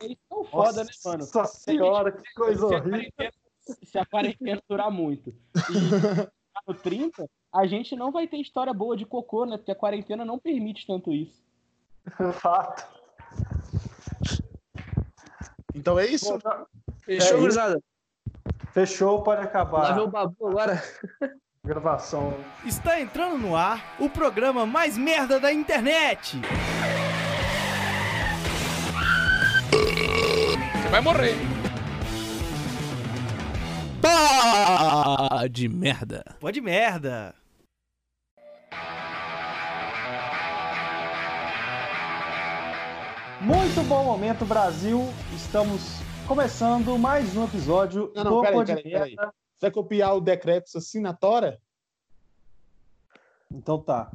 Eles são foda, né, mano? Nossa senhora, que coisa horrível. Se a quarentena durar muito e no 30, a gente não vai ter história boa de cocô, né? Porque a quarentena não permite tanto isso. Fato. Então é isso? Fechou, É gurizada? Fechou, pode Lá acabar ver o babu agora. gravação. Está entrando no ar o programa mais merda da internet. Você vai morrer. Pá de merda. Pode merda. Muito bom momento, Brasil. Estamos começando mais um episódio Não, não, do peraí, peraí. Você vai copiar o decreto assinatória? Então tá.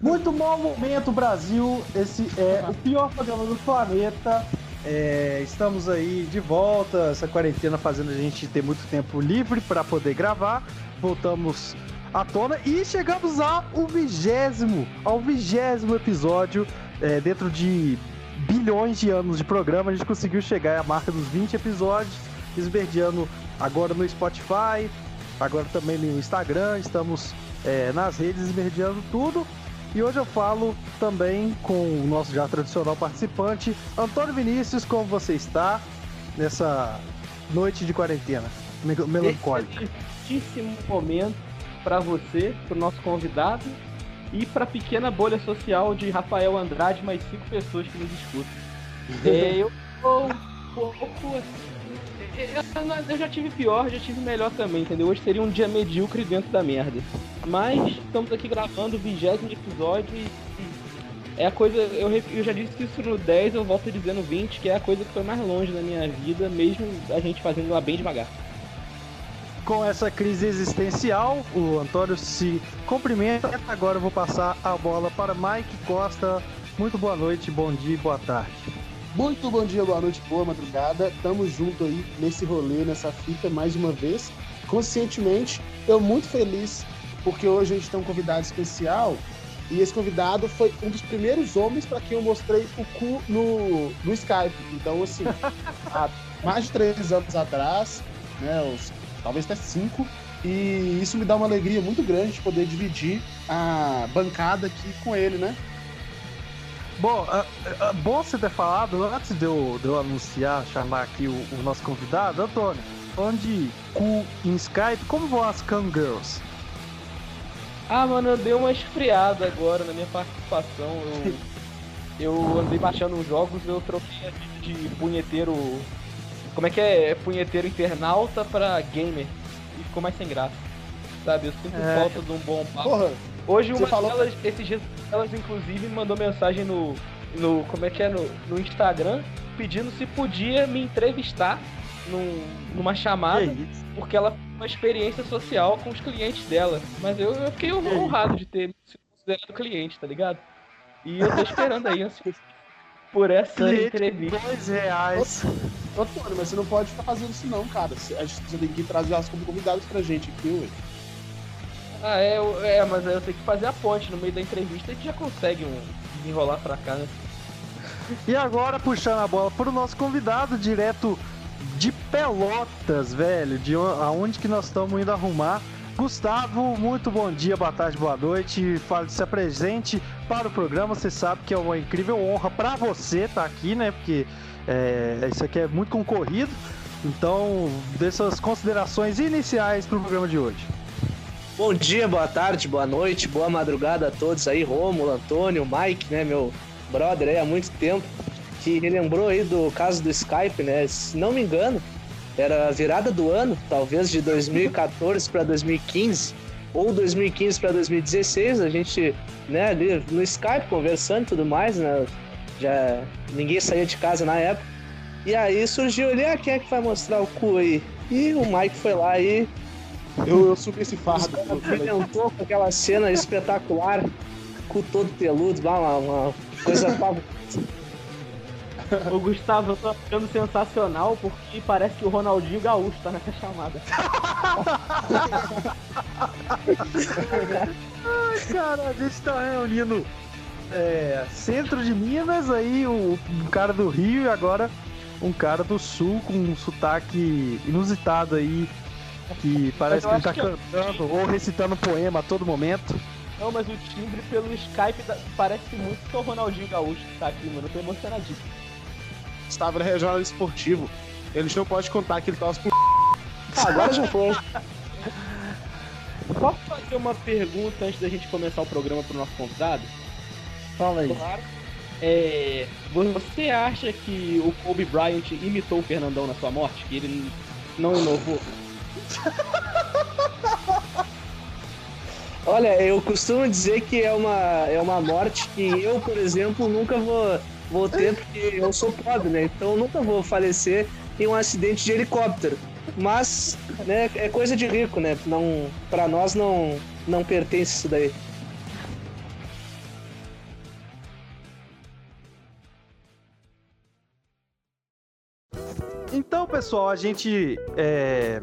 Muito bom momento, Brasil. Esse é o pior programa do planeta. É, estamos aí de volta. Essa quarentena fazendo a gente ter muito tempo livre para poder gravar. Voltamos à tona e chegamos ao vigésimo, ao vigésimo episódio. É, dentro de bilhões de anos de programa, a gente conseguiu chegar à marca dos 20 episódios, esverdeando agora no Spotify, agora também no Instagram. Estamos é, nas redes esmerdeando tudo. E hoje eu falo também com o nosso já tradicional participante, Antônio Vinícius, como você está nessa noite de quarentena me- melancólica? Excelentíssimo momento pra você, pro nosso convidado e pra pequena bolha social de Rafael Andrade, mais cinco pessoas que nos escutam. É, eu tô um pouco assim. Eu, já tive pior, já tive melhor também, entendeu? Hoje seria um dia medíocre dentro da merda. Mas estamos aqui gravando o vigésimo episódio e, é a coisa. Eu, eu já disse isso no 10, eu volto dizendo 20, que é a coisa que foi mais longe na minha vida, mesmo a gente fazendo ela bem devagar. Com essa crise existencial, o Antônio se cumprimenta. Agora eu vou passar a bola para Mike Costa. Muito boa noite, bom dia e boa tarde. Muito bom dia, boa noite, boa madrugada. Tamo junto aí nesse rolê, nessa fita mais uma vez. Conscientemente, eu muito feliz porque hoje a gente tem um convidado especial e esse convidado foi um dos primeiros homens para quem eu mostrei o cu no, no Skype. Então, assim, há mais de três anos atrás, né, talvez até cinco, e isso me dá uma alegria muito grande de poder dividir a bancada aqui com ele, né? Bom, ah, ah, bom você ter falado, antes de eu, de eu anunciar, chamar aqui o, o nosso convidado, Antônio, onde cu em Skype, como vão as Cam Girls? Ah, mano, eu dei uma esfriada agora na minha participação. Eu, eu andei baixando uns jogos, eu troquei a vida de punheteiro. Como é que é? É punheteiro internauta pra gamer. E ficou mais sem graça. Sabe? Eu sinto É. falta de um bom papo. Porra, Hoje Você uma falou- delas, esses dias, elas inclusive me mandou mensagem no. no como é que é? No, no Instagram, pedindo se podia me entrevistar num, numa chamada isso? porque ela tem uma experiência social com os clientes dela. Mas eu, eu fiquei honrado de ter sido considerado cliente, tá ligado? E eu tô esperando aí, ansioso por essa Cliente, entrevista. dois reais. Antônio, mas você não pode ficar fazendo isso não, cara. A gente- você tem que trazer elas como convidados pra gente aqui, ué. Ah, é, é, mas eu tenho que fazer a ponte no meio da entrevista gente já consegue um desenrolar pra cá, né? E agora, puxando a bola para o nosso convidado, direto de Pelotas, velho, de on- aonde que nós estamos indo arrumar. Gustavo, muito bom dia, boa tarde, boa noite. Fale, se apresente para o programa. Você sabe que é uma incrível honra para você estar aqui, né? Porque é, isso aqui é muito concorrido. Então, dê suas considerações iniciais para o programa de hoje. Bom dia, boa tarde, boa noite, boa madrugada a todos aí, Rômulo, Antônio, Mike, né, meu brother aí há muito tempo, que relembrou aí do caso do Skype, né? Se não me engano, era a virada do ano, talvez de 2014 para 2015 ou 2015 para 2016, a gente, né, ali no Skype conversando e tudo mais, né? Já ninguém saía de casa na época. E aí surgiu ali, ah, quem é que vai mostrar o cu aí? E o Mike foi lá e Eu, eu subi esse fardo. brilhantou com aquela cena espetacular, cu todo peludo, uma, uma coisa. O Gustavo, eu tô ficando sensacional porque parece que o Ronaldinho Gaúcho tá nessa chamada. Cara, a gente tá reunindo é, centro de Minas, aí o, o cara do Rio e agora um cara do sul com um sotaque inusitado aí, que parece que ele tá que eu- cantando ou recitando um poema a todo momento. Não, mas o timbre pelo Skype da- parece muito que é o Ronaldinho Gaúcho que tá aqui, mano. Eu tô emocionadíssimo. Estava no regional esportivo. Ele não pode contar que ele torce por. Ah, agora já foi. Posso fazer uma pergunta antes da gente começar o programa pro nosso convidado? Fala aí. Claro. É, você acha que o Kobe Bryant imitou o Fernandão na sua morte? Que ele não inovou? Olha, eu costumo dizer que é uma, é uma morte que eu, por exemplo, nunca vou, vou ter, porque eu sou pobre, né? Então eu nunca vou falecer em um acidente de helicóptero. Mas, né, é coisa de rico, né? Não, pra nós não, não pertence isso daí. Então, pessoal, a gente. é,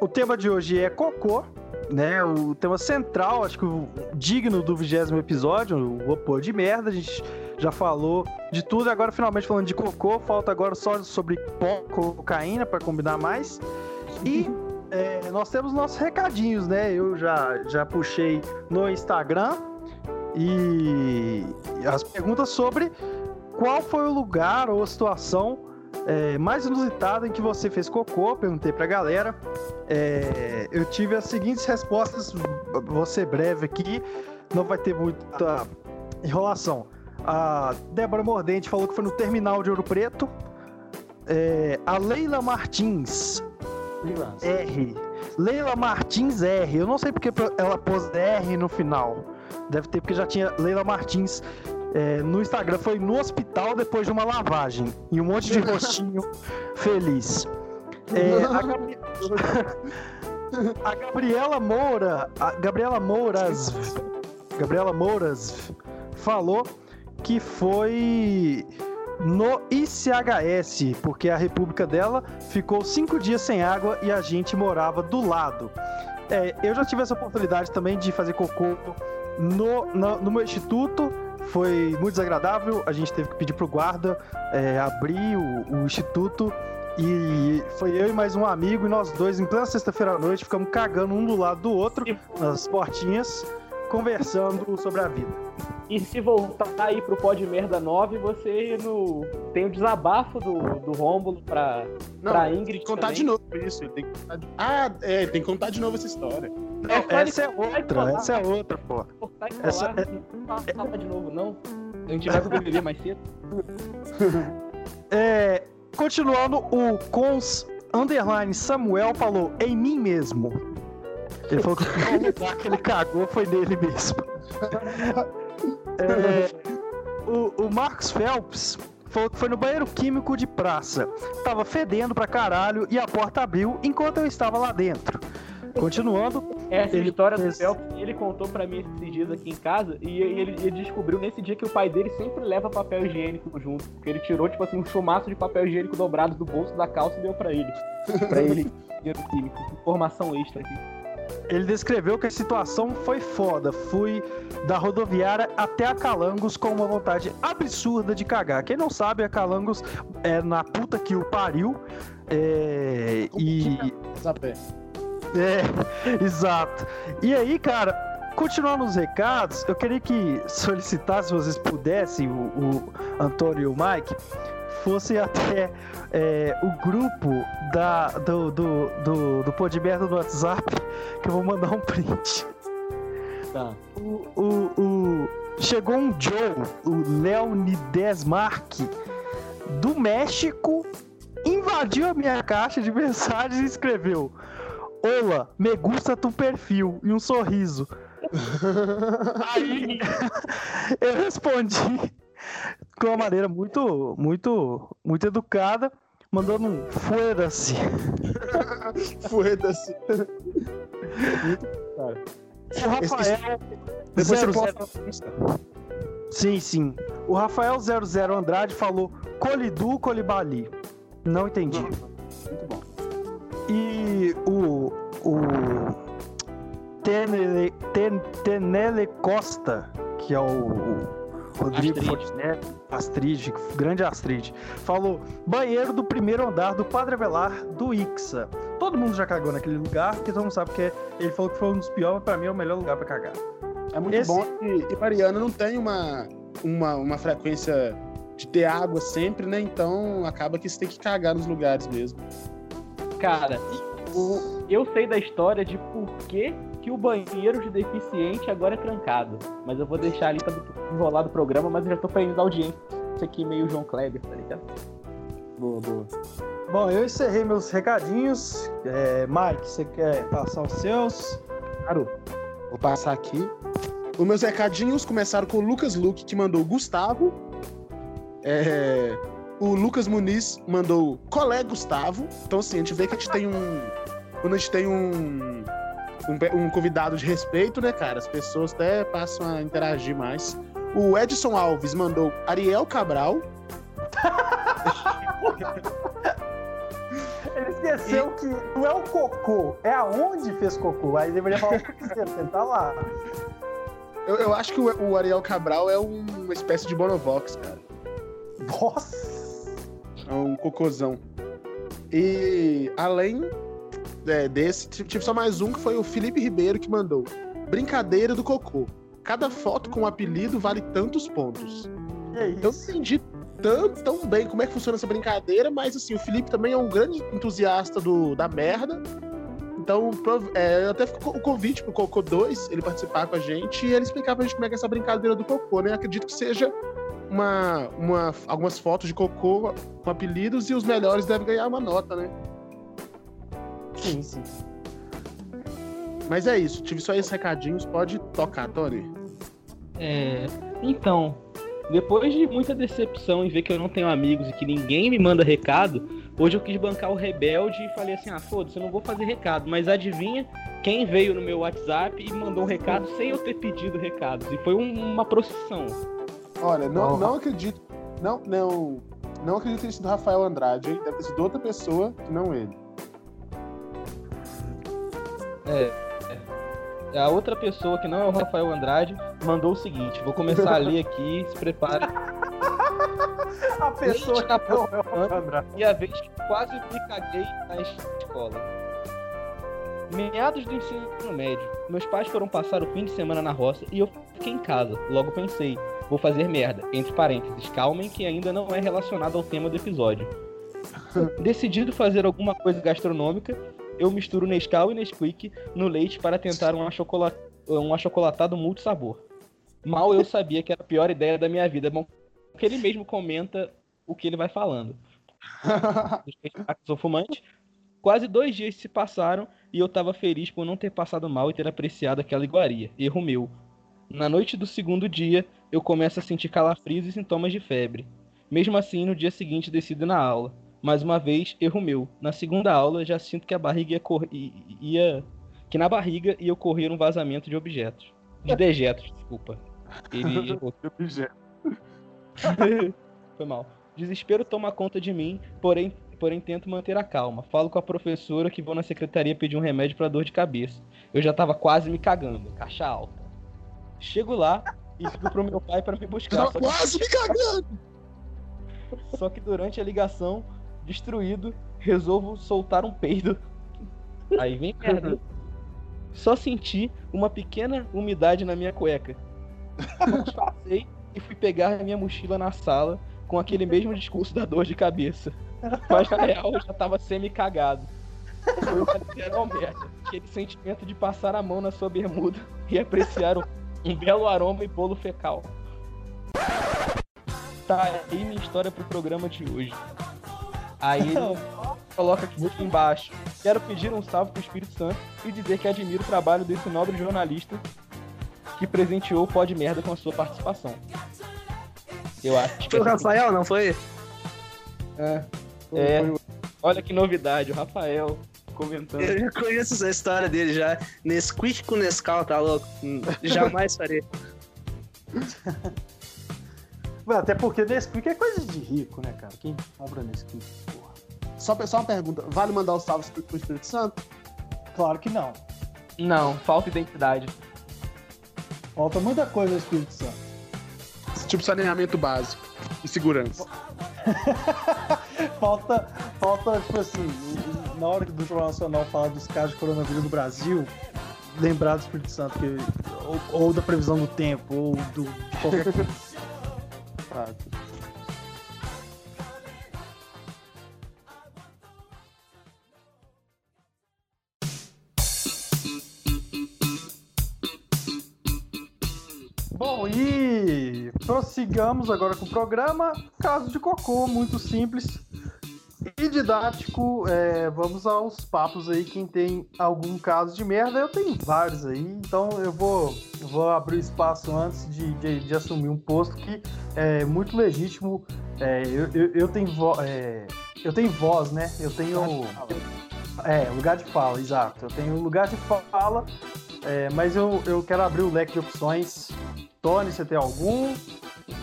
O tema de hoje é cocô, né? O tema central, acho que o digno do vigésimo episódio, o opor de merda. A gente já falou de tudo, agora finalmente falando de cocô. Falta agora só sobre pó, cocaína, para combinar mais. E é, nós temos nossos recadinhos, né? Eu já, já puxei no Instagram e as perguntas sobre qual foi o lugar ou a situação é, mais inusitada em que você fez cocô, perguntei pra galera. É, eu tive as seguintes respostas, vou ser breve aqui, não vai ter muita enrolação. A Débora Mordente falou que foi no terminal de Ouro Preto. É, a Leila Martins, R. Leila Martins R. Eu não sei porque ela pôs R no final. Deve ter porque já tinha Leila Martins é, no Instagram. Foi no hospital depois de uma lavagem. E um monte de rostinho feliz. É, a, Gabri- a Gabriela Moura. A Gabriela Mouras. Gabriela Mouras falou que foi no ICHS, porque a república dela ficou cinco dias sem água e a gente morava do lado. É, eu já tive essa oportunidade também de fazer cocô no, no, no meu instituto. Foi muito desagradável. A gente teve que pedir pro guarda é, abrir o, o instituto. E foi eu e mais um amigo, e nós dois, em plena sexta-feira à noite, ficamos cagando um do lado do outro, nas portinhas, conversando sobre a vida. E se voltar aí pro Pod Merda 9, você no... tem o desabafo do, do Rômulo pra, Não, pra tem Ingrid que contar também. de novo isso. Ele tem que contar de... Ah, é, tem que contar de novo essa história. É só ele essa é outra, colar. essa é outra, pô. Cortar e Essa- colar, não fala de novo, não. A gente vai pro BBB mais cedo. É, continuando, o Cons Underline Samuel falou em mim mesmo. Ele falou que o lugar que ele cagou foi nele mesmo. É, o, o Marcos Phelps falou que foi no banheiro químico de praça. Tava fedendo pra caralho e a porta abriu enquanto eu estava lá dentro. Continuando, Essa Ele história do Phelps, ele contou pra mim esses dias aqui em casa e ele, ele descobriu nesse dia que o pai dele sempre leva papel higiênico junto. Porque ele tirou, tipo assim, um chumaço de papel higiênico dobrado do bolso da calça e deu pra ele. Pra ele, dinheiro químico. Informação extra aqui. Ele descreveu que a situação foi foda. Fui da rodoviária até a Calangos com uma vontade absurda de cagar. Quem não sabe, a Calangos é na puta que o pariu. É, e. Zapé. É, exato. E aí, cara, continuando os recados, eu queria que solicitasse, se vocês pudessem, o, o Antônio e o Mike, fossem até é, o grupo da, do, do, do, do Podmerda no WhatsApp, que eu vou mandar um print. Tá. O, o, o- chegou um Joe, o Leonides Mark, do México, invadiu a minha caixa de mensagens e escreveu: Olá, me gusta tu perfil e um sorriso. Aí eu respondi de uma maneira muito, muito, muito educada, mandando um foda-se. Foda-se. O Rafael. Depois você 00 posta no Insta. Sim, sim. O Rafael 00 Andrade falou Colidu Colibali. Não entendi. Muito bom. E o. O. Tenele, Ten- Tenele Costa, que é o, Rodrigo Astrid. Fontenelle, Astrid, grande Astrid, falou: banheiro do primeiro andar do Padre Avelar do Ixa. Todo mundo já cagou naquele lugar, porque todo mundo sabe que é- ele falou que foi um dos piores, mas pra mim é o melhor lugar pra cagar. É muito Esse- bom. E, e Mariana não tem uma, uma, uma frequência de ter água sempre, né? Então acaba que você tem que cagar nos lugares mesmo. Cara, o- eu sei da história de por que, que o banheiro de deficiente agora é trancado. Mas eu vou deixar ali pra enrolar do programa, mas eu já tô perdendo a audiência aqui meio João Kleber, tá ligado? Boa, boa. Bom, eu encerrei meus recadinhos. É, Mike, você quer passar os seus? Claro. Vou passar aqui. Os meus recadinhos começaram com o Lucas Luque, que mandou Gustavo. É, o Lucas Muniz mandou Colé Gustavo. Então, assim, a gente vê que a gente tem um. Quando a gente tem um. Um, um convidado de respeito, né, cara? As pessoas até passam a interagir mais. O Edson Alves mandou Ariel Cabral. Ele esqueceu que não é o cocô, é aonde fez cocô. Aí deveria falar o que ele tá lá. Eu, eu acho que o, o Ariel Cabral é um- uma espécie de Bonovox, cara. Nossa! É um cocôzão. E além é, desse, tive só mais um que foi o Felipe Ribeiro que mandou. Brincadeira do cocô. Cada foto com um apelido vale tantos pontos. É Eu não entendi tão, tão bem como é que funciona essa brincadeira, mas assim, o Felipe também é um grande entusiasta do, da merda. Então, é, até fico o convite pro Cocô 2, ele participar com a gente e ele explicar pra gente como é que é essa brincadeira do cocô, né? Acredito que seja uma, uma, algumas fotos de cocô com apelidos e os melhores devem ganhar uma nota, né? Sim, sim. Mas é isso, tive só esses recadinhos, pode tocar, Tony. É. Então, depois de muita decepção em ver que eu não tenho amigos e que ninguém me manda recado, hoje eu quis bancar o rebelde e falei assim: ah, foda-se, eu não vou fazer recado. Mas adivinha quem veio no meu WhatsApp e mandou um recado sem eu ter pedido recados? E foi um- uma procissão. Olha, não, Oh. não acredito. Não, não. Não acredito que tenha sido Rafael Andrade, hein? Deve ter sido outra pessoa que não ele. A outra pessoa que não é o Rafael Andrade mandou o seguinte: vou começar a ler aqui, se prepare. A pessoa na que não é o André. E a vez que quase me caguei na escola. Meados do ensino médio, meus pais foram passar o fim de semana na roça e eu fiquei em casa. Logo pensei, vou fazer merda. Entre parênteses, calmem que ainda não é relacionado ao tema do episódio. Decidido fazer alguma coisa gastronômica, eu misturo Nescau e Nesquik no leite para tentar um, achocola- um achocolatado multisabor. Mal eu sabia que era a pior ideia da minha vida. Bom, que ele mesmo comenta o que ele vai falando. Sou fumante. Quase dois dias se passaram e eu tava feliz por não ter passado mal e ter apreciado aquela iguaria. Erro meu. Na noite do segundo dia, eu começo a sentir calafrios e sintomas de febre. Mesmo assim, no dia seguinte decido na aula. Mais uma vez, erro meu. Na segunda aula, já sinto que a barriga ia, cor... i- ia... que na barriga ia ocorrer um vazamento de objetos. De dejetos, desculpa. Ele errou. Foi mal. Desespero toma conta de mim, porém, porém tento manter a calma. Falo com a professora que vou na secretaria pedir um remédio pra dor de cabeça. Eu já tava quase me cagando, caixa alta. Chego lá e ligo pro meu pai pra me buscar. Tava Só que, quase me cagando! só que durante a ligação, destruído, resolvo soltar um peido. Aí vem merda. Só senti uma pequena umidade na minha cueca. Disfarcei e fui pegar a minha mochila na sala com aquele mesmo discurso da dor de cabeça. Mas na real eu já tava semi-cagado. Foi uma literal merda. Aquele sentimento de passar a mão na sua bermuda e apreciar um, um belo aroma e bolo fecal. Tá aí minha história pro programa de hoje. Aí ele coloca aqui embaixo. Quero pedir um salve pro Espírito Santo e dizer que admiro o trabalho desse nobre jornalista que presenteou o Pó de Merda com a sua participação. Eu acho que Foi o Rafael, não foi? É. É. Olha que novidade, o Rafael comentando. Eu já conheço essa história dele já. Nesquik com Nescau, tá louco? Jamais farei. Mano, Até porque Nesquik é coisa de rico, né, cara? Quem compra Nesquik, porra? Só, só uma pergunta: vale mandar os salvos pro, pro Espírito Santo? Claro que não. Não, falta identidade. Falta muita coisa no Espírito Santo. Tipo saneamento básico e segurança. falta, falta, tipo assim, na hora que o Jornal Nacional fala dos casos de coronavírus no Brasil, lembrar do Espírito Santo, que, ou, ou da previsão do tempo, ou do, de qualquer coisa. Bom, e prossigamos agora com o programa. Caso de cocô, muito simples e didático. É, vamos aos papos aí. Quem tem algum caso de merda, eu tenho vários aí. Então eu vou, vou abrir espaço antes de, de, de assumir um posto que é muito legítimo. É, eu, eu, eu, tenho vo, é, eu tenho voz, né? Eu tenho. É, lugar de fala, exato. Eu tenho lugar de fala, é, mas eu, eu quero abrir o leque de opções Tony, você tem algum?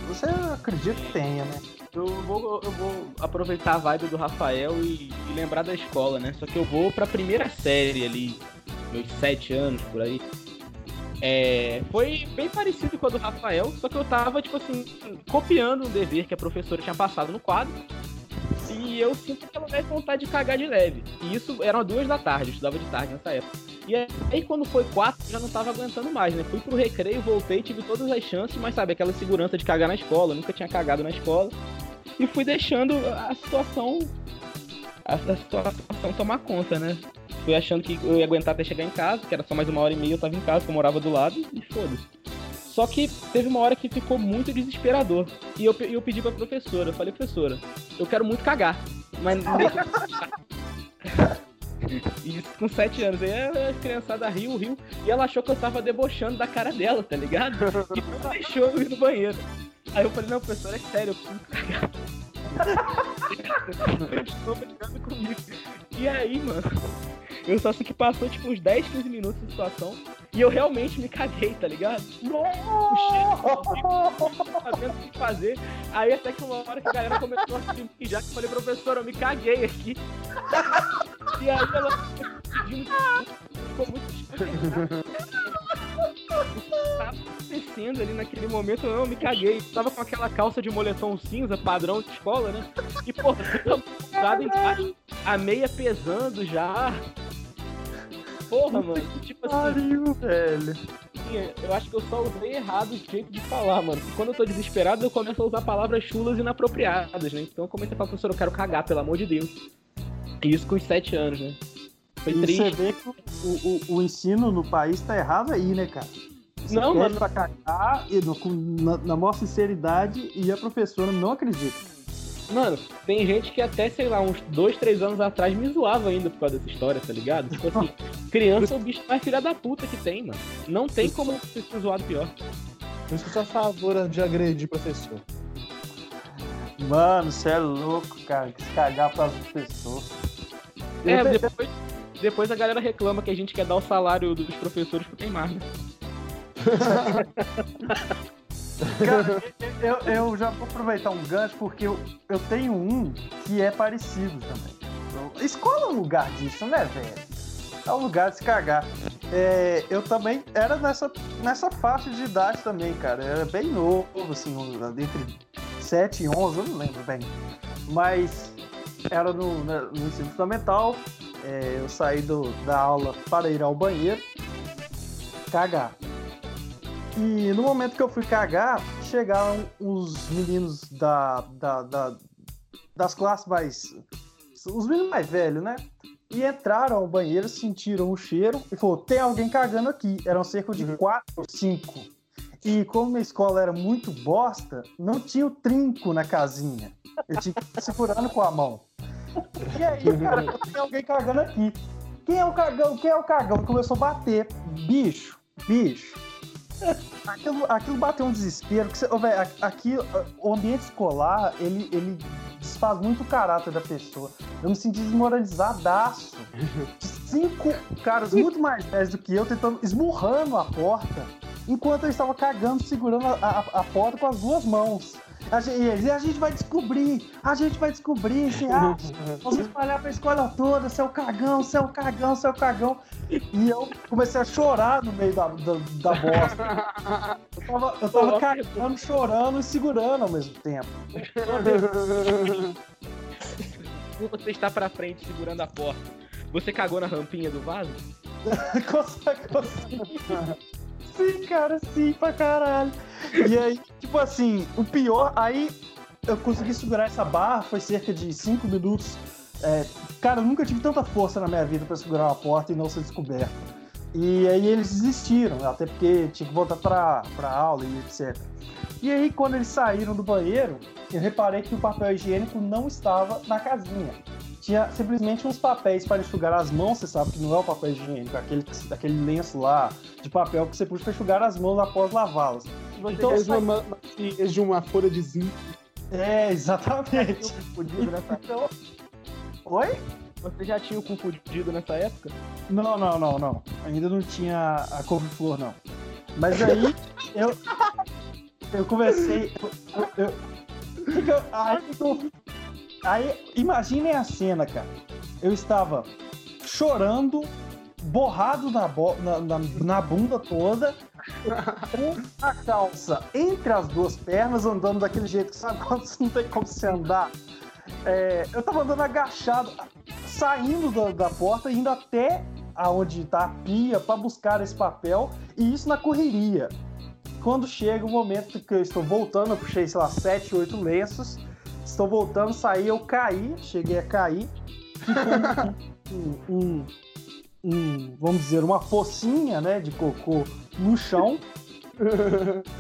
Você acredita que tenha, né? Eu vou, eu vou aproveitar a vibe do Rafael e, e lembrar da escola, né? Só que eu vou pra primeira série ali, meus sete anos por aí. É, foi bem parecido com a do Rafael, só que eu tava, tipo assim, copiando um dever que a professora tinha passado no quadro. E eu sinto que ela vai vontade de cagar de leve. E isso eram duas da tarde, eu estudava de tarde nessa época. E aí, quando foi quatro, já não tava aguentando mais, né? Fui pro recreio, voltei, tive todas as chances, mas sabe, aquela segurança de cagar na escola, nunca tinha cagado na escola. E fui deixando a situação. A, situação tomar conta, né? Fui achando que eu ia aguentar até chegar em casa, que era só mais uma hora e meia, eu tava em casa, que eu morava do lado, e foda-se. Só que teve uma hora que ficou muito desesperador. E eu, eu pedi pra professora, eu falei, professora, eu quero muito cagar. Mas Isso com 7 anos. Aí a criançada riu, riu. E ela achou que eu tava debochando da cara dela, tá ligado? E não deixou eu ir no banheiro. Aí eu falei, não, professor, é sério, eu preciso cagar. E aí, mano, eu só sei que passou tipo uns 10, 15 minutos de situação. E eu realmente me caguei, tá ligado? Puxei, sabendo o que fazer. Aí até que uma hora que a galera começou a se já que eu falei, professor, eu me caguei aqui. E aí ela ficou muito tava acontecendo ali naquele momento, eu me caguei. Tava com aquela calça de moletom cinza, padrão de escola, né? E, porra, tava embaixo, a meia pesando já. Porra, mano. Tipo assim. Pariu, velho. Eu acho que eu só usei errado o jeito de falar, mano. Porque quando eu tô desesperado, eu começo a usar palavras chulas inapropriadas, né? Então eu comecei a falar, professor, eu quero cagar, pelo amor de Deus. Isso com os sete anos, né? Foi e triste. você vê que o, o, o, ensino no país tá errado aí, né, cara? Você não, mano. Pra cagar, e no, na, na maior sinceridade e a professora não acredita. Mano, tem gente que até, sei lá, uns dois, três anos atrás me zoava ainda por causa dessa história, tá ligado? Tipo assim, criança é o bicho mais filha da puta que tem, mano. Não tem como ser zoado pior. Por isso que eu sou a favor de agredir professor. Mano, você é louco, cara. Que se cagar pras pessoas. É, depois, depois a galera reclama que a gente quer dar o salário dos professores pro Neymar, né? Cara, eu, eu, já vou aproveitar um gancho porque eu, eu tenho um que é parecido também. Escola é um lugar disso, né, velho? É um lugar de se cagar. É, eu também era nessa, nessa faixa de idade também, cara. Eu era bem novo, assim, entre 7 e 11, eu não lembro bem. Mas era no, no ensino fundamental. É, eu saí do, da aula para ir ao banheiro cagar. E no momento que eu fui cagar, chegaram os meninos da, da, da das classes mais. Os meninos mais velhos, né? E entraram ao banheiro, sentiram o cheiro e falou: tem alguém cagando aqui. Eram cerca de uhum. quatro ou cinco. E como a escola era muito bosta, não tinha o trinco na casinha. Eu tinha que ir segurando com a mão. E aí, cara, tem alguém cagando aqui. Quem é o cagão? Quem é o cagão? Começou a bater. Bicho, bicho. Aquilo, aquilo bateu um desespero. Que você, oh, véio, aqui, o ambiente escolar, ele, ele desfaz muito o caráter da pessoa. Eu me senti desmoralizadaço. Cinco caras muito mais velhos do que eu tentando, esmurrando a porta, enquanto eu estava cagando, segurando a, a, a porta com as duas mãos. A gente, e a gente vai descobrir, a gente vai descobrir, você acha? Vamos espalhar pra escola toda, seu cagão, seu cagão, seu cagão. E eu comecei a chorar no meio da, da, da bosta. Eu tava, eu tava cagando, chorando e segurando ao mesmo tempo. Você está pra frente segurando a porta. Você cagou na rampinha do vaso? Consegue, consegue. Sim, cara, sim, pra caralho. E aí, tipo assim, o pior, aí eu consegui segurar essa barra, foi cerca de 5 minutos. É, cara, eu nunca tive tanta força na minha vida pra segurar uma porta e não ser descoberto. E aí eles desistiram, até porque tinha que voltar pra, pra aula e etc. E aí, quando eles saíram do banheiro, eu reparei que o papel higiênico não estava na casinha. Tinha simplesmente uns papéis para enxugar as mãos, você sabe que não é o papel higiênico, é aquele, aquele lenço lá de papel que você puxa para enxugar as mãos após lavá-las. Então, é uma, uma, de uma folha de zinco. É, exatamente. Então... Oi? Você já tinha o cu fudido nessa época? Não, não, não, não. Ainda não tinha a couve-flor, não. Mas aí eu. Eu comecei. Eu, eu, eu, aí, eu, aí imaginem a cena, cara. Eu estava chorando, borrado na, bo, na, na, na bunda toda, com a calça entre as duas pernas, andando daquele jeito que sabe quando não tem como se andar. É, eu tava andando agachado, saindo da, da porta, indo até aonde tá a pia para buscar esse papel, e isso na correria. Quando chega o momento que eu estou voltando, eu puxei, sei lá, sete, oito lenços, estou voltando, saí, eu caí, cheguei a cair, um, um, um, vamos dizer, uma pocinha, né, de cocô no chão.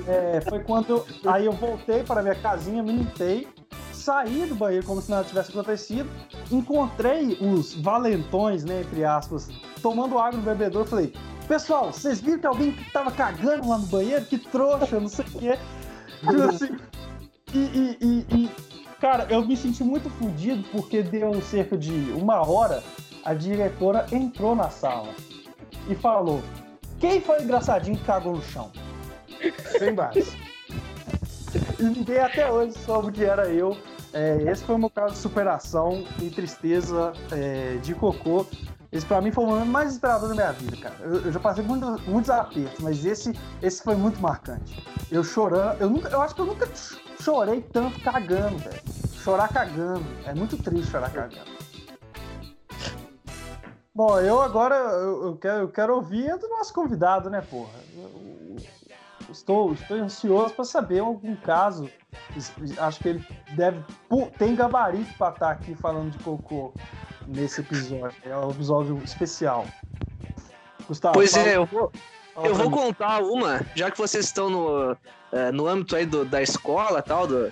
É, foi quando eu, aí eu voltei para minha casinha, me limpei, saí do banheiro como se nada tivesse acontecido, encontrei os valentões, né, entre aspas, tomando água no bebedouro, falei, pessoal, vocês viram que alguém tava cagando lá no banheiro? Que trouxa, não sei o quê. Tipo assim, e, e, e, e, cara, eu me senti muito fodido porque deu cerca de uma hora, a diretora entrou na sala e falou, quem foi o engraçadinho que cagou no chão? Sem base. E ninguém até hoje soube que era eu. É, esse foi o meu caso de superação e tristeza é, de cocô. Esse pra mim foi o momento mais inspirador da minha vida, cara. Eu, eu já passei muito, muitos apertos, mas esse, esse foi muito marcante. Eu chorando, eu, nunca, eu acho que eu nunca chorei tanto cagando, velho. Chorar cagando. É muito triste chorar cagando. Bom, eu agora eu, eu quero, eu quero ouvir do nosso convidado, né, porra? Eu, estou, estou ansioso para saber algum caso. Acho que ele deve. Tem gabarito para estar aqui falando de cocô nesse episódio. É um episódio especial. Gustavo, pois é, eu vou, eu vou contar uma, já que vocês estão no, é, no âmbito aí do, da escola tal, do,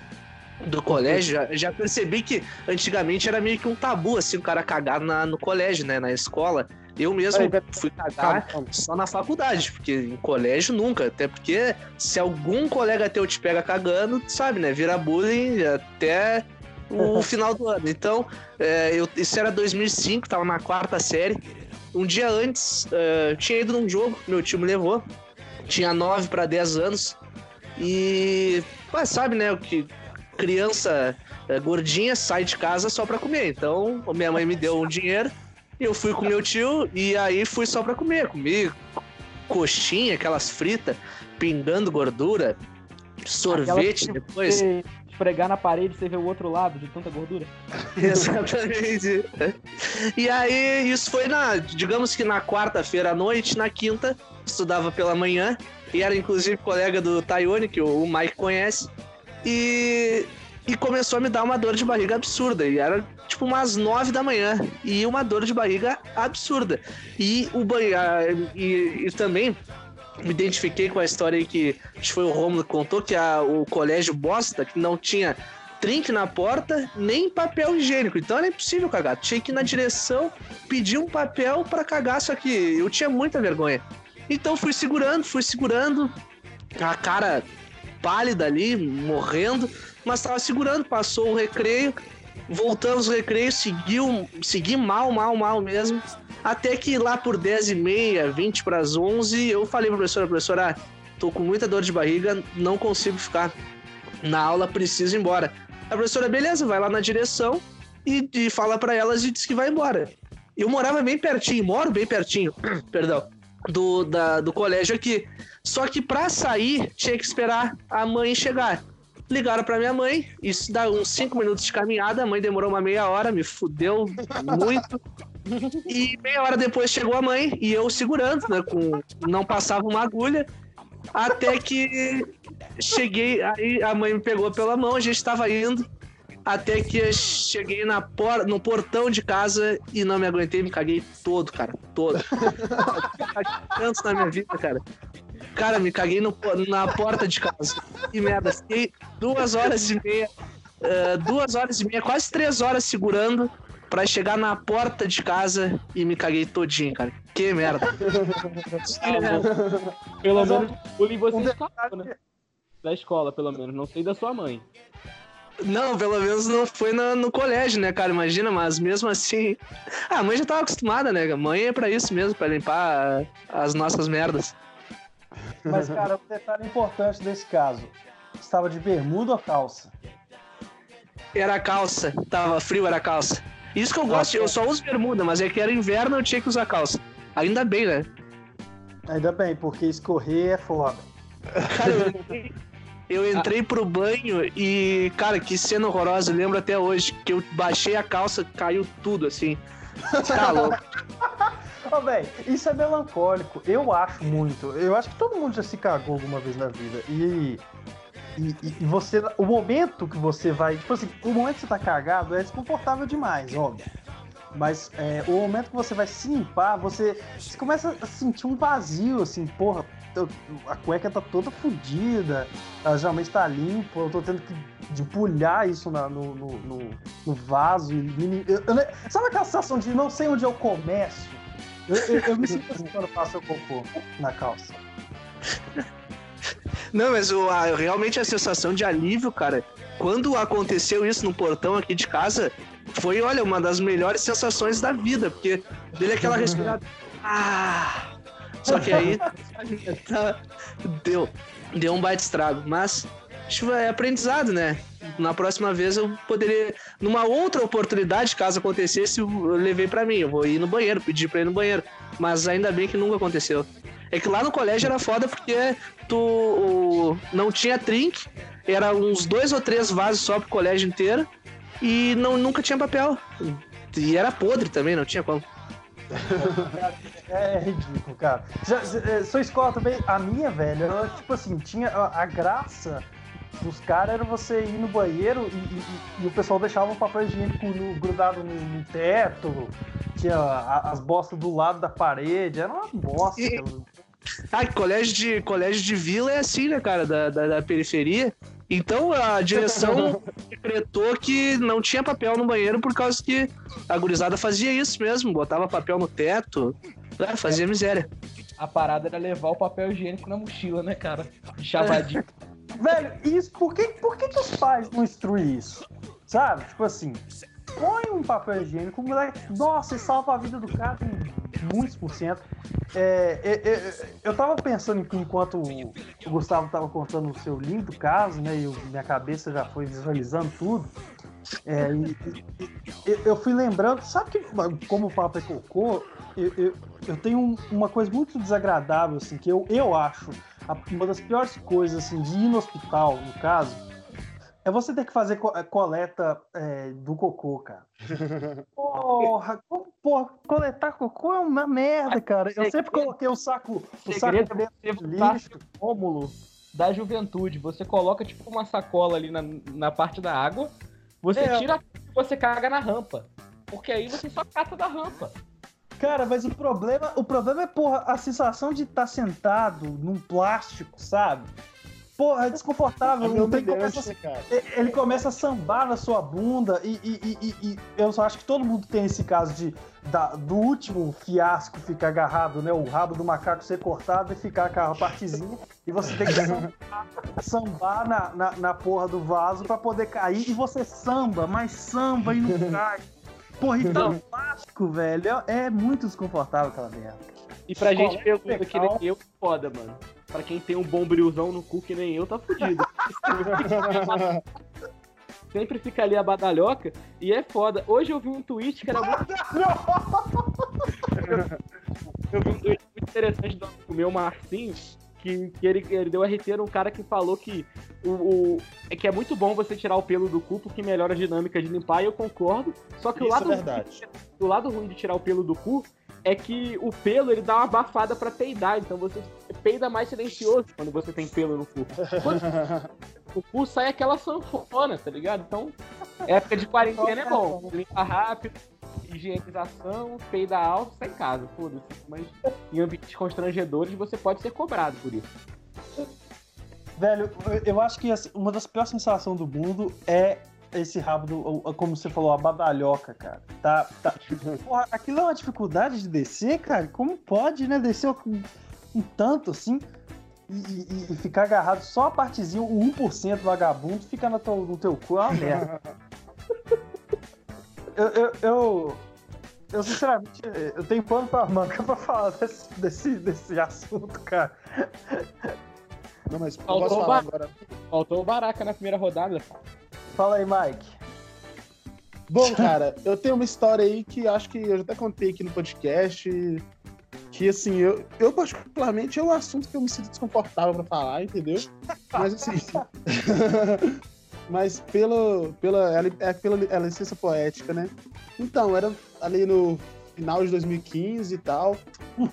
do colégio, já, já, percebi que antigamente era meio que um tabu, assim, o cara cagar na, no colégio, né, na escola. Eu mesmo fui cagar só na faculdade, porque em colégio nunca. Até porque se algum colega teu te pega cagando, sabe, né? Vira bullying até o final do ano. Então, é, eu, isso era 2005, tava na quarta série. Um dia antes, uh, tinha ido num jogo, meu tio me levou. Tinha 9 para 10 anos. E, mas sabe, né, o que criança uh, gordinha sai de casa só pra comer. Então, minha mãe me deu um dinheiro e eu fui com meu tio e aí fui só pra comer. Comi coxinha, aquelas fritas, pingando gordura, sorvete depois. Esfregar na parede você vê o outro lado de tanta gordura. Exatamente. E aí, isso foi na, digamos que na quarta-feira à noite, na quinta, estudava pela manhã, e era inclusive colega do Tayone, que o Mike conhece. E e começou a me dar uma dor de barriga absurda. E era tipo umas nove da manhã. E uma dor de barriga absurda. E o banheiro. E, e, também me identifiquei com a história aí que acho foi o Romulo que contou que a, o colégio bosta, que não tinha trinque na porta, nem papel higiênico. Então era impossível cagar. Tinha que ir na direção, pedir um papel para cagar, só que eu tinha muita vergonha. Então fui segurando, fui segurando, a cara pálida ali, morrendo mas estava segurando, passou o recreio, voltamos o recreio, seguiu, segui mal, mal, mal mesmo. Até que lá por 10 e meia, 20 para as 11, eu falei para a professora, professora, tô com muita dor de barriga, não consigo ficar. na aula, preciso ir embora. A professora, beleza, vai lá na direção e, e fala para elas e diz que vai embora. Eu morava bem pertinho, moro bem pertinho, perdão, do, da, do colégio aqui. Só que pra sair, tinha que esperar a mãe chegar. Ligaram pra minha mãe, isso dá uns 5 minutos de caminhada, a mãe demorou uma meia hora, me fudeu muito. E meia hora depois chegou a mãe e eu segurando, né? Com, não passava uma agulha. Até que cheguei, aí a mãe me pegou pela mão, a gente estava indo. Até que eu cheguei na por, no portão de casa e não me aguentei, me caguei todo, cara. Todo. Tanto na minha vida, cara. Cara, me caguei no, na porta de casa. Que merda. Fiquei duas horas e meia. Uh, duas horas e meia, quase três horas segurando pra chegar na porta de casa e me caguei todinho, cara. Que merda. Ah, pelo Mas, menos bullying você um escapou, né? Da escola, pelo menos. Não sei da sua mãe. Não, pelo menos não foi na- no colégio, né, cara? Imagina, mas mesmo assim. Ah, a mãe já tava acostumada, né? A mãe é pra isso mesmo, pra limpar as nossas merdas. Mas, cara, um detalhe importante desse caso. Estava de bermuda ou calça? Era calça, tava frio, era calça. Isso que eu gosto, eu só uso bermuda, mas é que era inverno eu tinha que usar calça. Ainda bem, né? Ainda bem, porque escorrer é foda. Cara, eu entrei, eu entrei pro banho e, cara, que cena horrorosa, eu lembro até hoje, que eu baixei a calça, caiu tudo, assim. Tá louco. Ô, velho, isso é melancólico. Eu acho muito. Eu acho que todo mundo já se cagou alguma vez na vida. E. E, e- você. O momento que você vai. Tipo assim, o momento que você tá cagado é desconfortável demais, óbvio. Mas é, o momento que você vai se limpar, você, você começa a sentir um vazio, assim, porra, a cueca tá toda fodida, ela geralmente tá limpa, eu tô tendo que debulhar isso na- no, no, no- no vaso. E, eu- eu- sabe aquela sensação de não sei onde eu começo? Eu, eu- eu me sinto assim quando faço o cocô na calça. Não, mas o, a- realmente a sensação de alívio, cara, quando aconteceu isso no portão aqui de casa, foi, olha, uma das melhores sensações da vida, porque dele aquela respirada. Ah! Só que aí tá- deu, deu um baita estrago, mas é aprendizado, né? Na próxima vez eu poderia, numa outra oportunidade, caso acontecesse, eu levei pra mim, eu vou ir no banheiro, pedir pra ir no banheiro, mas ainda bem que nunca aconteceu. É que lá no colégio era foda porque tu o- não tinha trinque, era uns dois ou três vasos só pro colégio inteiro e não, nunca tinha papel. E era podre também, não tinha como. É, ridículo, cara. É, sua escola também, a minha, velho, ela, tipo assim, tinha a, a graça dos caras era você ir no banheiro e, e- e- o pessoal deixava o papel higiênico no- grudado no, no teto, tinha a- as bostas do lado da parede, era uma bosta. E-. Ah, que colégio de, colégio de vila é assim, né, cara, da, da, da periferia. Então a direção decretou que não tinha papel no banheiro por causa que a gurizada fazia isso mesmo, botava papel no teto, ah, fazia miséria. A parada era levar o papel higiênico na mochila, né, cara? Chavadinho. Velho, isso, por que, por que, que os pais não instruem isso? Sabe? Tipo assim, põe um papel higiênico, o moleque, nossa, salva a vida do cara em muitos por cento. É, é, é, eu tava pensando que enquanto o Gustavo tava contando o seu lindo caso, né, e eu- minha cabeça já foi visualizando tudo, é, e- e- eu fui lembrando, sabe que, como o papo é cocô, eu, eu, eu tenho um- uma coisa muito desagradável, assim, que eu, eu acho uma das piores coisas, assim, de ir no hospital, no caso, é você ter que fazer co- coleta é, do cocô, cara. Porra, como, porra, coletar cocô é uma merda, cara. Eu sempre coloquei o saco, o saco dentro do tá lixo. Rômulo da juventude. Você coloca tipo uma sacola ali na, na parte da água, você É. tira e você caga na rampa. Porque aí você só cata da rampa. Cara, mas o problema, o problema é, porra, a sensação de estar sentado num plástico, sabe? Porra, é desconfortável. É não tem cara? Ele começa a sambar na sua bunda e, e- e- e- eu só acho que todo mundo tem esse caso de da- do último fiasco ficar agarrado, né? O rabo do macaco ser cortado e ficar com a partezinha e você tem que sambar, sambar na, na, na porra do vaso pra poder cair e você samba, mas samba e não cai. Porra, e tá plástico, velho. É, é muito desconfortável aquela merda. E pra Escola gente pergunta que nem eu, foda, mano. Pra quem tem um bom brilzão no cu que nem eu, tá fudido. Sempre fica ali a badalhoca e é foda. Hoje eu vi um tweet que era muito. eu vi um tweet muito interessante do meu, Marcinho, que, que ele, ele deu RT num cara que falou que o, o- é que é muito bom você tirar o pelo do cu porque melhora a dinâmica de limpar, e eu concordo. Só que o Isso é lado, verdade. o lado ruim de tirar o pelo do cu é que o pelo ele dá uma abafada pra peidar, então você peida mais silencioso quando você tem pelo no cu. O cu sai aquela sanfona, tá ligado? Então, época de quarentena é bom. Limpa rápido, higienização, peida alto, sai em casa, foda-se. Mas em ambientes constrangedores você pode ser cobrado por isso. Velho, eu- acho que assim, uma das piores sensações do mundo é esse rabo, do, como você falou, a badalhoca, cara. Tá, tá. Porra, aquilo é uma dificuldade de descer, cara? Como pode, né? Descer um, um tanto assim e, e- e ficar agarrado só a partezinha, o 1% vagabundo, fica no teu, no teu cu, é uma merda. eu, eu, eu, eu, sinceramente, eu tenho pano pra manga pra falar desse, desse, desse assunto, cara. Não, mas eu Faltou posso o falar ba- agora. Faltou o Baraca na primeira rodada. Fala aí, Mike. Bom, cara, eu tenho uma história aí que acho que eu já até contei aqui no podcast. Que assim, eu, eu particularmente é um assunto que eu me sinto desconfortável pra falar, entendeu? Mas assim. mas pelo, pela, ela- é pela é licença poética, né? Então, era ali no final de 2015 e tal.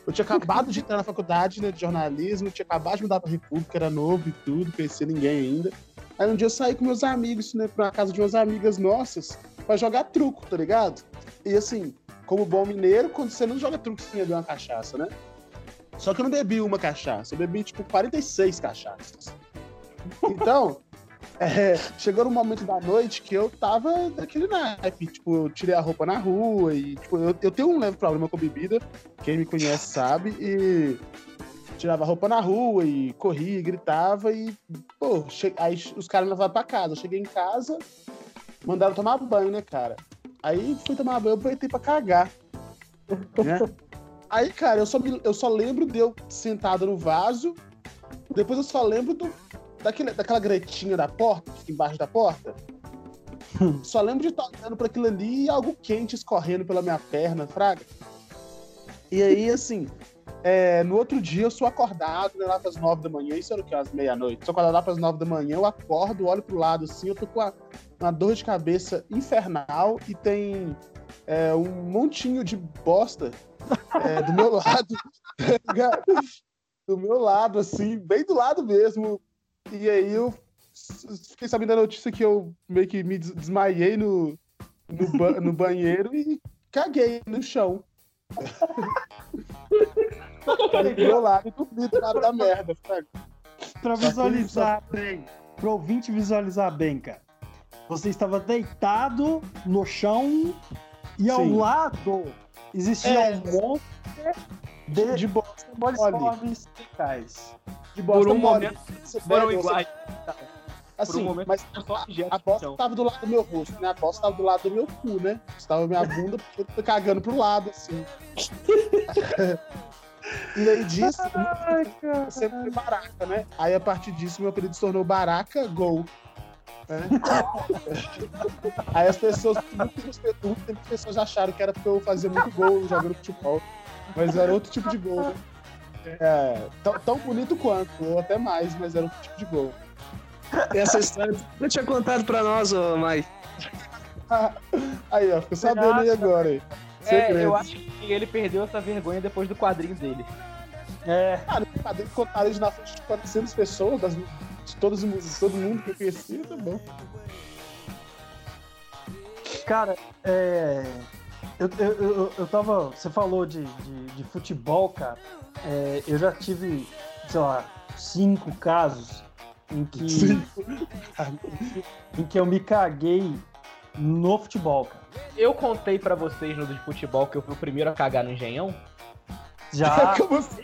Eu tinha acabado de entrar na faculdade né, de jornalismo, tinha acabado de mudar pra República, era novo e tudo, conhecia ninguém ainda. Aí um dia eu saí com meus amigos, né, pra casa de umas amigas nossas, pra jogar truco, tá ligado? E assim, como bom mineiro, quando você não joga truco, você bebe uma cachaça, né? Só que eu não bebi uma cachaça, eu bebi tipo 46 cachaças. Então, é, chegou no momento da noite que eu tava daquele naipe. Tipo, eu tirei a roupa na rua e, tipo, eu, eu tenho um leve problema com bebida, quem me conhece sabe, e tirava a roupa na rua e corria, gritava e, pô, che... aí os caras me levaram pra casa. Eu cheguei em casa, mandaram tomar banho, né, cara? Aí fui tomar banho, eu aproveitei pra cagar. Né? Aí, cara, eu só, me- eu só lembro de eu sentado no vaso, depois eu só lembro do, daquele, daquela gretinha da porta, que fica embaixo da porta. Só lembro de estar olhando pra aquilo ali e algo quente escorrendo pela minha perna, fraga. E aí, assim, é, no outro dia eu sou acordado, né, lá pras nove da manhã, isso era o que? Às meia-noite. Sou acordado lá pras nove da manhã, eu acordo, olho pro lado assim, eu tô com a- uma dor de cabeça infernal e tem é, um montinho de bosta é, do meu lado. do meu lado, assim, bem do lado mesmo. E aí eu fiquei sabendo da notícia que eu meio que me des- desmaiei no, no, ba- no banheiro e caguei no chão. Meu lado e dormi do lado da merda. sabe? Pra visualizar bem, pro ouvinte visualizar bem, cara. Você estava deitado no chão e ao Sim. lado existia É. um monte de, De bosta mole. Bosta Por um mole. momento Você foram pega, iguais. Assim, um momento mas a no bosta chão. tava do lado do meu rosto, né? A bosta tava do lado do meu cu, né? Estava minha bunda porque eu tô cagando pro lado, assim. e aí disso, eu sempre fui baraca, né? Aí a partir disso, meu apelido se tornou Baraca Gol. né? aí as pessoas, pessoas, muitas pessoas acharam que era porque eu fazia muito gol jogando futebol. Mas era outro tipo de gol, né? É, tão, tão bonito quanto, ou até mais, mas era outro tipo de gol. Essa história você tinha contado pra nós, ô Mike. Aí, ó, fica sabendo aí agora. Aí. É, Segredo. eu acho que ele perdeu essa vergonha depois do quadrinho dele. É, Cara, o padrinho contaram isso na frente de 400 pessoas, das, de todos, de todo mundo que eu conhecia, tá bom. cara, é. Eu, eu, eu, eu tava. Você falou de, de, de futebol, cara. É, eu já tive, sei lá, cinco casos em que, em que eu me caguei no futebol, cara. Eu contei pra vocês no de futebol que eu fui o primeiro a cagar no engenhão. Já Como assim?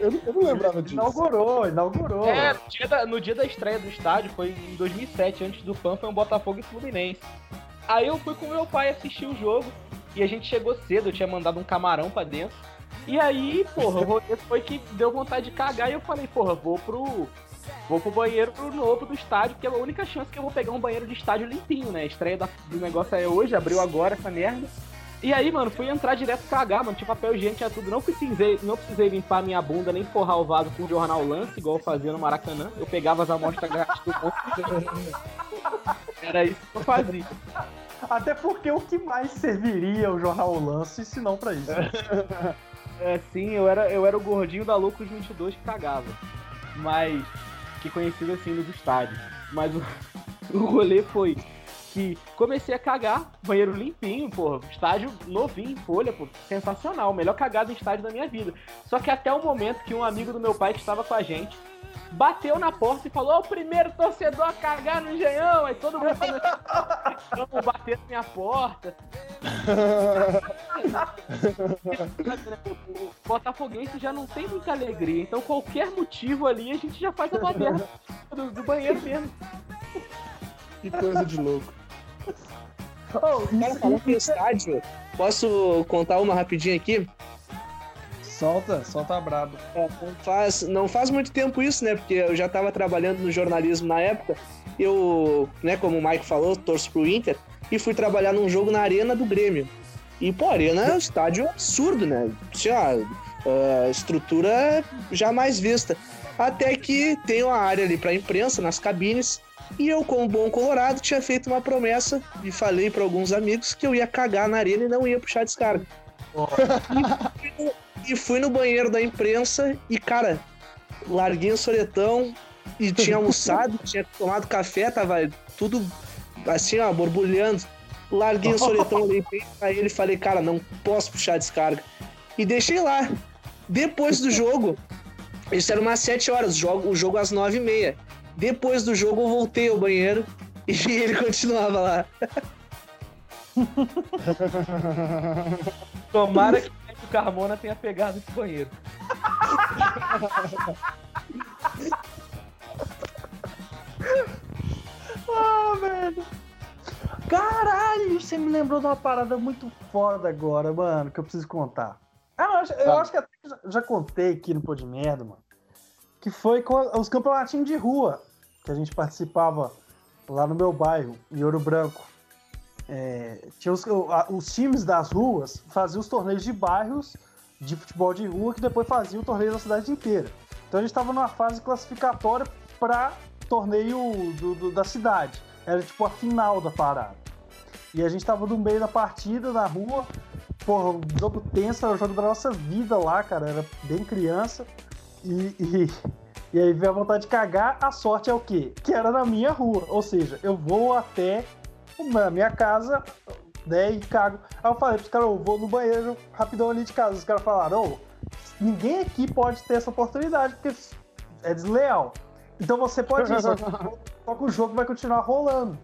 Eu, não- eu não lembrava disso. inaugurou, inaugurou. É, no dia, da, no dia da estreia do estádio, foi em 2007, antes do PAN, foi um Botafogo e Fluminense. Aí eu fui com meu pai assistir o jogo e a gente chegou cedo, eu tinha mandado um camarão pra dentro. E aí, porra, o rolê foi que deu vontade de cagar e eu falei, porra, vou pro. Vou pro banheiro novo do estádio, que é a única chance que eu vou pegar um banheiro de estádio limpinho, né? A estreia do negócio é hoje, abriu agora essa merda. E aí, mano, fui entrar direto cagar, mano. Tinha papel higiênico, tinha tudo. Não precisei, não precisei limpar minha bunda, nem forrar o vaso com jornal lance, igual eu fazia no Maracanã. Eu pegava as amostras grátis do povo. Era isso que eu fazia. Até porque o que mais serviria o jornal O Lance se não pra isso? É, sim, eu era, eu era o gordinho da Lucros 22 que cagava. Mas. Que conhecido assim nos estádios. Mas o, o rolê foi que comecei a cagar, banheiro limpinho, pô, estádio novinho, folha, pô, sensacional, melhor cagada em estádio da minha vida. Só que até o momento que um amigo do meu pai que estava com a gente bateu na porta e falou: o primeiro torcedor a cagar no engenhão. Aí todo mundo começou a bater na minha porta. o Botafoguense já não tem muita alegria, então qualquer motivo ali a gente já faz a baderna do, do banheiro mesmo. Que coisa de louco. Oh, Cara, falando em estádio, posso contar uma rapidinho aqui? Solta, solta brabo. É, não faz, não faz muito tempo isso, né? Porque eu já estava trabalhando no jornalismo na época. Eu, né, como o Mike falou, torço pro Inter e fui trabalhar num jogo na Arena do Grêmio. E, pô, Arena é um estádio absurdo, né? Tinha a estrutura jamais vista. Até que tem uma área ali para imprensa, nas cabines. E eu, como bom colorado, tinha feito uma promessa e falei para alguns amigos que eu ia cagar na arena e não ia puxar descarga. E fui no banheiro da imprensa e, cara, larguei o soletão e tinha almoçado, tinha tomado café, tava tudo assim, ó, borbulhando. Larguei o soletão, limpei pra ele e falei, cara, não posso puxar descarga. E deixei lá. Depois do jogo, isso era umas 7 horas, o jogo, o jogo às 9 e meia. Depois do jogo eu voltei ao banheiro e ele continuava lá. Tomara que o Carmona tenha pegado esse banheiro. Ah, velho. Caralho, você me lembrou de uma parada muito foda agora, mano, que eu preciso contar. Ah, eu acho, eu acho que até já, já contei aqui no Pô de Merda, mano. Que foi com os campeonatinhos de rua que a gente participava lá no meu bairro, em Ouro Branco. É, tinha os, os times das ruas faziam os torneios de bairros de futebol de rua que depois faziam o torneio da cidade inteira. Então a gente estava numa fase classificatória para torneio do- do- da cidade. Era tipo a final da parada. E a gente tava no meio da partida, na rua. Porra, um jogo tenso, era o jogo da nossa vida lá, cara. Era bem criança. E, e, e aí veio a vontade de cagar. A sorte é o quê? Que era na minha rua. Ou seja, eu vou até a minha casa, né, e cago. Aí eu falei pros caras, eu vou no banheiro rapidão ali de casa. Os caras falaram, ô, ninguém aqui pode ter essa oportunidade, porque é desleal. Então você pode ir, só que, só que o jogo vai continuar rolando.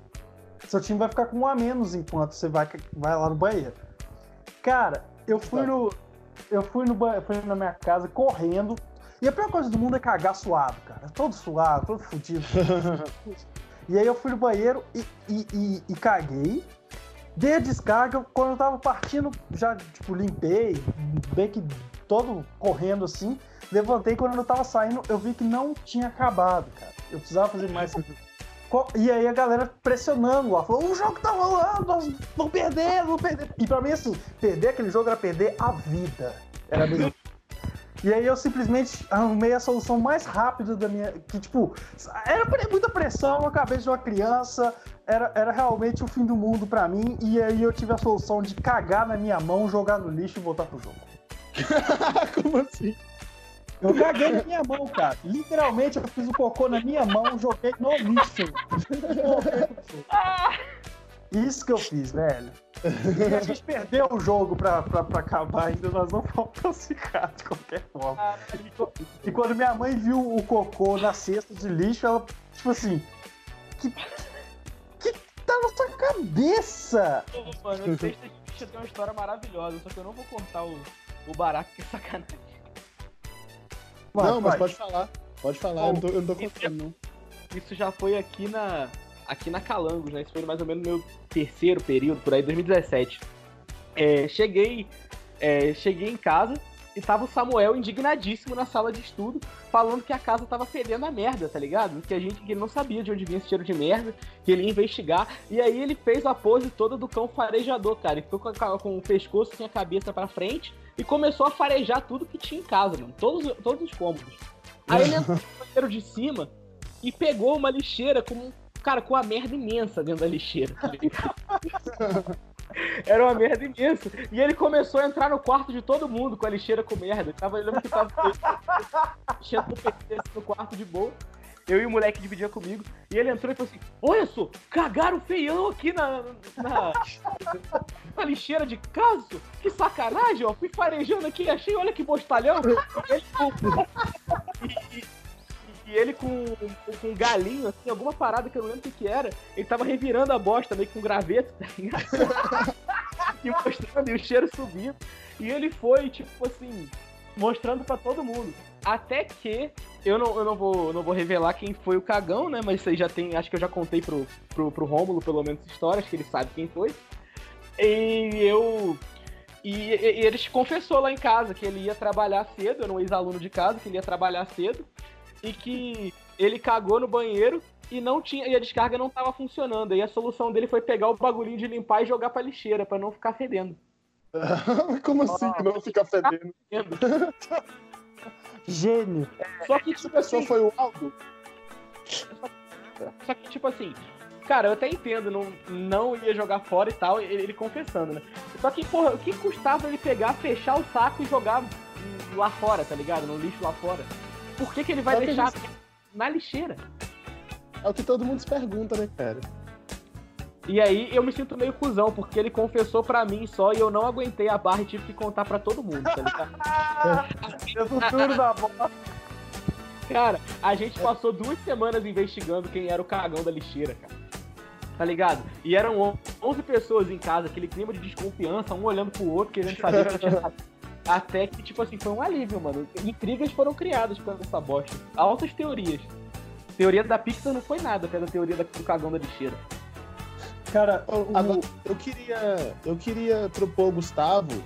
Seu time vai ficar com um a menos enquanto você vai, vai lá no banheiro. Cara, eu fui no. Eu fui no banheiro, fui na minha casa correndo. E a pior coisa do mundo é cagar suado, cara. Todo suado, todo fudido. e aí eu fui no banheiro e, e, e- e caguei. Dei a descarga, quando eu tava partindo, já, tipo, limpei, bem que todo correndo assim. Levantei, quando eu tava saindo, eu vi que não tinha acabado, cara. Eu precisava fazer mais. E aí a galera pressionando lá, falou, o jogo tá rolando, nós vamos perder, vamos perder. E pra mim, assim, perder aquele jogo era perder a vida. Era mesmo. E aí eu simplesmente arrumei a solução mais rápida da minha. Que, tipo, era muita pressão na cabeça de uma criança, era, era realmente o fim do mundo pra mim. E aí eu tive a solução de cagar na minha mão, jogar no lixo e voltar pro jogo. Como assim? Eu caguei na minha mão, cara. Literalmente, eu fiz o cocô na minha mão, joguei no lixo. Isso que eu fiz, velho. E a gente perdeu o jogo pra, pra, pra acabar ainda, nós não fomos classificar de qualquer forma. E quando minha mãe viu o cocô na cesta de lixo, ela, tipo assim, que, que tá na sua cabeça? Pô, Mano, o Sexta de Bicha tem uma história maravilhosa, só que eu não vou cortar o, o baraco, que é sacanagem. Mano, não, mas pode falar. Pode falar, eu não tô, eu não tô contando, não. Isso já foi aqui na aqui na Calangos, né? Isso foi mais ou menos no meu terceiro período, por aí, 2017. É, cheguei, é, cheguei em casa E tava o Samuel indignadíssimo na sala de estudo, falando que a casa tava fedendo a merda, tá ligado? Que a gente que ele não sabia de onde vinha esse cheiro de merda, que ele ia investigar. E aí ele fez a pose toda do cão farejador, cara. Ele ficou com, a, com o pescoço e a cabeça para frente e começou a farejar tudo que tinha em casa, mano. Todos, todos os cômodos. Aí ele entrou no banheiro de cima e pegou uma lixeira com, cara, com uma merda imensa dentro da lixeira. Tá Era uma merda imensa. E ele começou a entrar no quarto de todo mundo com a lixeira com merda. Tava, lembro que tava PC no quarto de boa. Eu e o moleque dividia comigo. E ele entrou e falou assim: Olha só, cagaram feião aqui na, na, na lixeira de caso. Que sacanagem, ó. Fui farejando aqui, achei, olha que bostalhão. Ele, e, e ele com, com um galinho, assim, alguma parada que eu não lembro o que, era, ele tava revirando a bosta meio com graveto, tá ligado? e mostrando, e o cheiro subindo. E ele foi, tipo assim, mostrando para todo mundo. Até que eu não, eu não vou não vou revelar quem foi o cagão, né? Mas isso aí já tem. Acho que eu já contei pro, pro, pro Rômulo, pelo menos, histórias, que ele sabe quem foi. E eu. E, e, ele confessou lá em casa que ele ia trabalhar cedo, era um ex-aluno de casa, que ele ia trabalhar cedo e que ele cagou no banheiro e não tinha e a descarga não estava funcionando. E a solução dele foi pegar o bagulhinho de limpar e jogar pra lixeira para não ficar fedendo. Como assim ah, não ficar fedendo? Gênio. Só que tipo assim, foi o Aldo. Só que tipo assim, cara, eu até entendo, não, não ia jogar fora e tal, ele, ele confessando, né? Só que, porra, o que custava ele pegar, fechar o saco e jogar lá fora, tá ligado? No lixo lá fora. Por que, que ele vai é deixar gente... na lixeira? É o que todo mundo se pergunta, né, cara? E aí eu me sinto meio cuzão, porque ele confessou pra mim só e eu não aguentei a barra e tive que contar pra todo mundo, tá ligado? o futuro da bola. Cara, a gente passou duas semanas investigando quem era o cagão da lixeira, cara. Tá ligado? E eram 11 pessoas em casa, aquele clima de desconfiança, um olhando pro outro, querendo saber o que tinha até que, tipo assim, foi um alívio, mano. Intrigas foram criadas por essa bosta. Altas teorias. Teoria da Pixar não foi nada, pela teoria do cagão da lixeira. Cara, o... Agora, eu queria. Eu queria propor ao Gustavo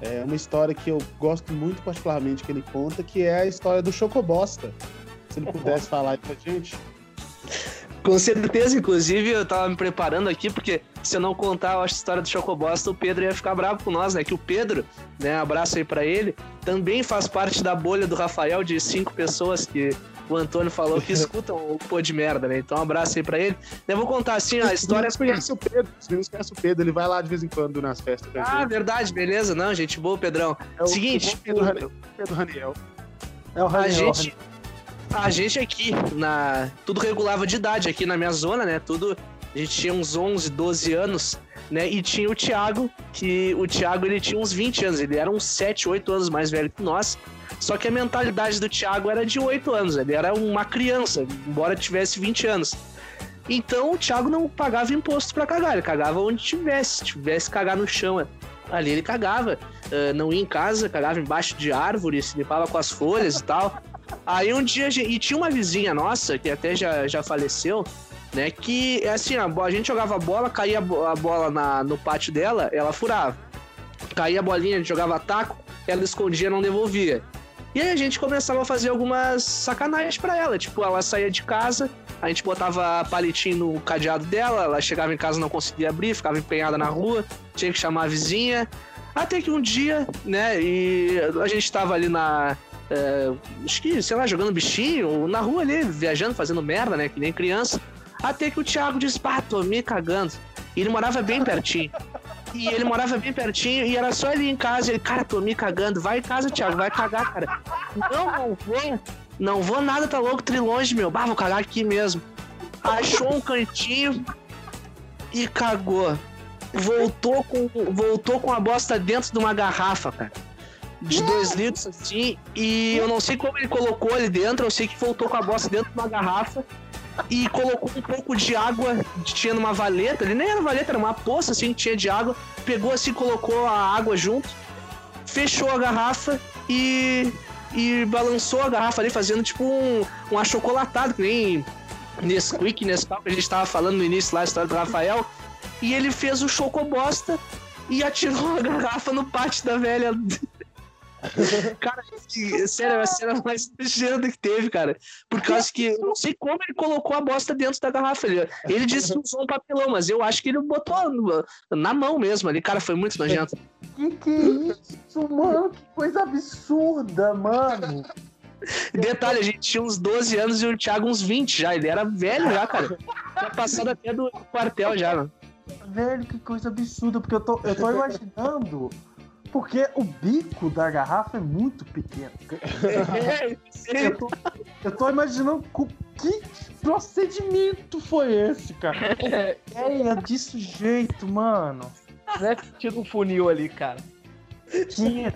é, uma história que eu gosto muito particularmente que ele conta, que é a história do Chocobosta. Se ele pudesse falar aí pra gente. Com certeza, inclusive, eu tava me preparando aqui, porque se eu não contar a história do Chocobosta, o Pedro ia ficar bravo com nós, né? Que o Pedro, né, abraço aí para ele, também faz parte da bolha do Rafael, de cinco pessoas que o Antônio falou que escutam o pô de merda, né? Então, um abraço aí pra ele. Eu vou contar assim, a história. Você conhece o Pedro, você conhece o Pedro, ele vai lá de vez em quando nas festas. Ah, verdade, beleza. Não, gente boa, Pedrão. É o, Seguinte. O Pedro, Pedro Raniel. É o Raniel. A gente a gente aqui, na tudo regulava de idade aqui na minha zona, né? Tudo a gente tinha uns 11, 12 anos, né? E tinha o Thiago, que o Thiago ele tinha uns 20 anos, ele era uns 7, 8 anos mais velho que nós. Só que a mentalidade do Thiago era de 8 anos, ele era uma criança, embora tivesse 20 anos. Então o Thiago não pagava imposto para cagar, ele cagava onde tivesse, tivesse cagar no chão. Ali ele cagava, uh, não ia em casa, cagava embaixo de árvore, se limpava com as folhas e tal. Aí um dia, e tinha uma vizinha nossa, que até já, já faleceu, né? Que assim, a, gente jogava bola, caía a bola na, no pátio dela, ela furava. Caía a bolinha, a gente jogava taco, ela escondia, não devolvia. E aí a gente começava a fazer algumas sacanagens para ela. Tipo, ela saía de casa, a gente botava palitinho no cadeado dela, ela chegava em casa não conseguia abrir, ficava empenhada na rua, tinha que chamar a vizinha. Até que um dia, né, e a gente tava ali na, é, acho que, sei lá, jogando bichinho, na rua ali, viajando, fazendo merda, né? Que nem criança. Até que o Thiago disse, pá, tô me cagando. E ele morava bem pertinho. E ele morava bem pertinho e era só ele em casa. Ele, cara, tô me cagando. Vai em casa, Thiago, vai cagar, cara. Não, não vou. Não vou nada, tá louco, trilonge, meu. Bah, vou cagar aqui mesmo. Achou um cantinho e cagou. Voltou com, voltou com a bosta dentro de uma garrafa, cara de dois litros assim, e eu não sei como ele colocou ali dentro, eu sei que voltou com a bosta dentro de uma garrafa e colocou um pouco de água, tinha numa valeta, ele nem era valeta, era uma poça assim que tinha de água, pegou assim, colocou a água junto, fechou a garrafa e, e balançou a garrafa ali, fazendo tipo um, um achocolatado, que nem Nesquik, Nescau, que a gente tava falando no início lá, a história do Rafael, e ele fez o chocobosta e atirou a garrafa no pátio da velha Cara, que- sério, a cena mais nojenta que teve, cara. Por causa que eu não sei como ele colocou a bosta dentro da garrafa. Ele, ele disse que usou um papelão, mas eu acho que ele botou na mão mesmo ali. Cara, foi muito nojento. Que que é isso, mano? Que coisa absurda, mano. Detalhe, a gente tinha uns 12 anos e o Thiago uns 20 já. Ele era velho já, cara. Tinha passado até do quartel já, mano. Velho, que coisa absurda, porque eu tô, eu tô imaginando. Porque o bico da garrafa é muito pequeno. É, Eu tô, eu tô imaginando que procedimento foi esse, cara. É, desse jeito, mano. Deve ter tido um funil ali, cara. Tinha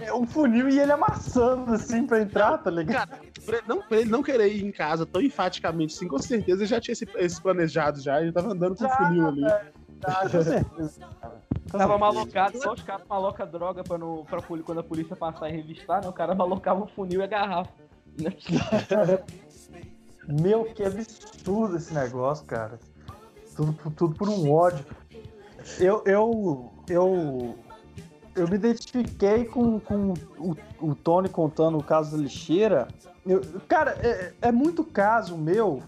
é, um funil e ele amassando assim pra entrar, tá ligado? Cara, não, pra ele não querer ir em casa tão enfaticamente, assim, com certeza ele já tinha esse, esse planejado já, ele tava andando com o funil ali. Com certeza. cara. Com Tava malocado, só os caras malocam droga pra, não, pra poli- quando a polícia passar e revistar, né? O cara malocava o funil e a garrafa. Né? Meu, que absurdo esse negócio, cara. Tudo, por- tudo por um ódio. Eu, eu, eu, eu me identifiquei com, com o, o Tony contando o caso da lixeira. Eu- cara, é, é muito caso meu,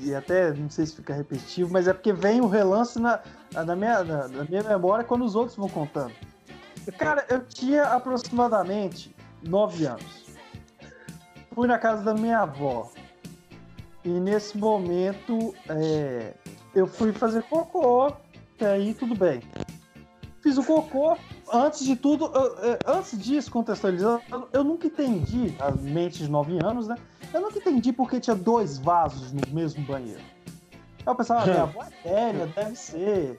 e até não sei se fica repetitivo, mas é porque vem o relance na, na, minha, na, minha memória quando os outros vão contando. Cara, eu tinha aproximadamente nove anos. Fui na casa da minha avó. E nesse momento é, eu fui fazer cocô, e aí tudo bem. Fiz o cocô, antes de tudo, eu- é, antes disso, contextualizando, eu nunca entendi, a mente de 9 anos, né? Eu nunca entendi porque tinha dois vasos no mesmo banheiro. Eu pensava, ah, minha avó é velha, deve ser.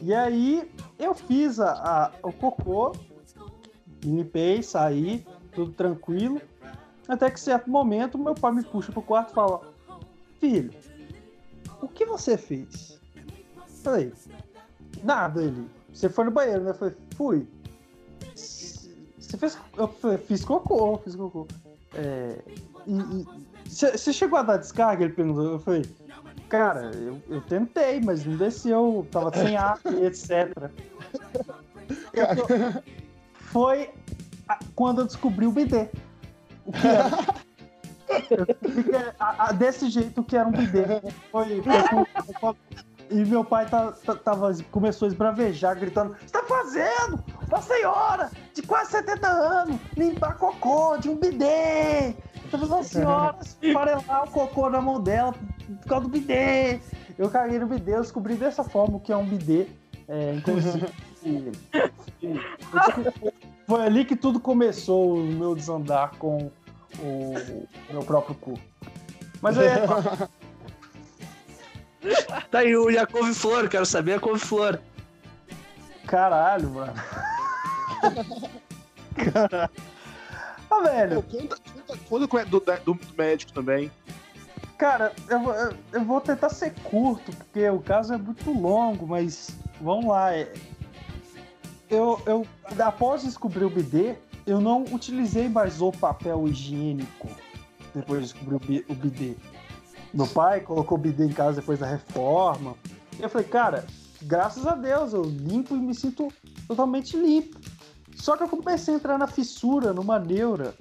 E aí eu fiz a, a- o cocô, limpei, saí, tudo tranquilo. Até que certo momento meu pai me puxa pro quarto e fala: Filho, o que você fez? Falei, nada ele. Você foi no banheiro, né? Falei, fui. Você fez. Eu falei, fiz cocô, fiz cocô. É, e- e- você chegou a dar descarga? Ele perguntou. Eu falei, cara, eu, eu tentei, mas não desceu, tava sem ar e etc. Tô- Foi a- quando eu descobri o BD. O que era? Eu era- a- a- desse jeito que era um bidê. Foi, foi e meu pai tá, tá- tava, começou a esbravejar, gritando: Você tá fazendo? Uma senhora de quase 70 anos limpar cocô de um bidê! Tá fazendo uma senhora esfarelar o cocô na mão dela por causa do bidê! Eu caguei no bidê, eu descobri dessa forma o que é um bidê. É, inclusive. foi ali que tudo começou, o meu desandar com o meu próprio cu. Mas é, Tá aí o e a couve-flor, quero saber a couve-flor. caralho, mano. Caralho. Ah, velho, Pô, conta, conta, conta com- do, do, do médico também. cara, eu, vou- eu, vou tentar ser curto, porque o caso é muito longo, mas vamos lá. é- Eu, eu, após descobrir o BD, eu não utilizei mais o papel higiênico depois de descobrir o BD. Meu pai colocou o BD em casa depois da reforma. E eu falei, cara, graças a Deus, eu limpo e me sinto totalmente limpo. Só que eu comecei a entrar na fissura, numa neura,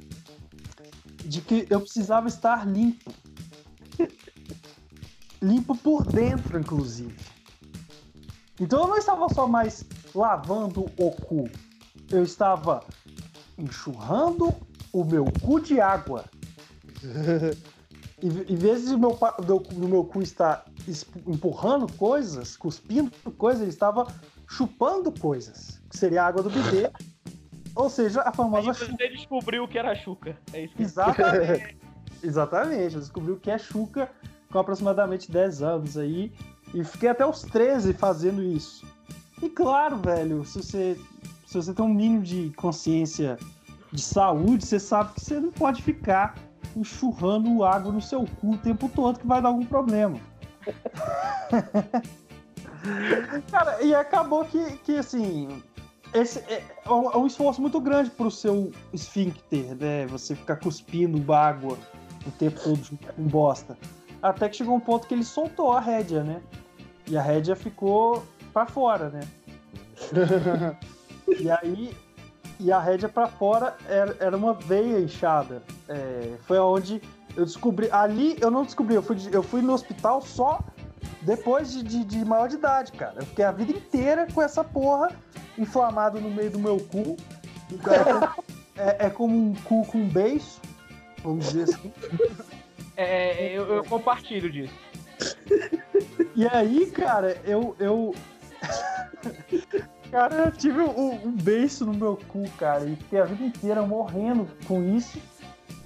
de que eu precisava estar limpo. limpo por dentro, inclusive. Então eu não estava só mais lavando o cu. Eu estava enxurrando o meu cu de água. Em em vez de meu, do, do meu cu estar es- empurrando coisas, cuspindo coisas, ele estava chupando coisas. Que seria a água do bidê. Ou seja, a Aí famosa chuca. você descobriu que era chuca. É isso que Exatamente. Exatamente. Eu descobri o que é Chuca com aproximadamente 10 anos aí. E fiquei até os 13 fazendo isso. E claro, velho, se você, se você tem um mínimo de consciência de saúde, você sabe que você não pode ficar enxurrando água no seu cu o tempo todo, que vai dar algum problema. Cara, e acabou que, que assim, esse é, é um é um esforço muito grande pro seu esfíncter, né? Você ficar cuspindo água o tempo todo com bosta. Até que chegou um ponto que ele soltou a rédea, né? E a rédea ficou pra fora, né? E aí, e a rédea pra fora era, era uma veia inchada. É, foi onde eu descobri. Ali eu não descobri, eu fui, eu fui no hospital só depois de, de, de maior de idade, cara. Eu fiquei a vida inteira com essa porra inflamado no meio do meu cu. É, é, é como um cu com um beijo, vamos dizer assim. É, eu, eu compartilho disso. E aí, cara, eu. eu... cara, eu tive um, um beijo no meu cu, cara, e fiquei a vida inteira morrendo com isso.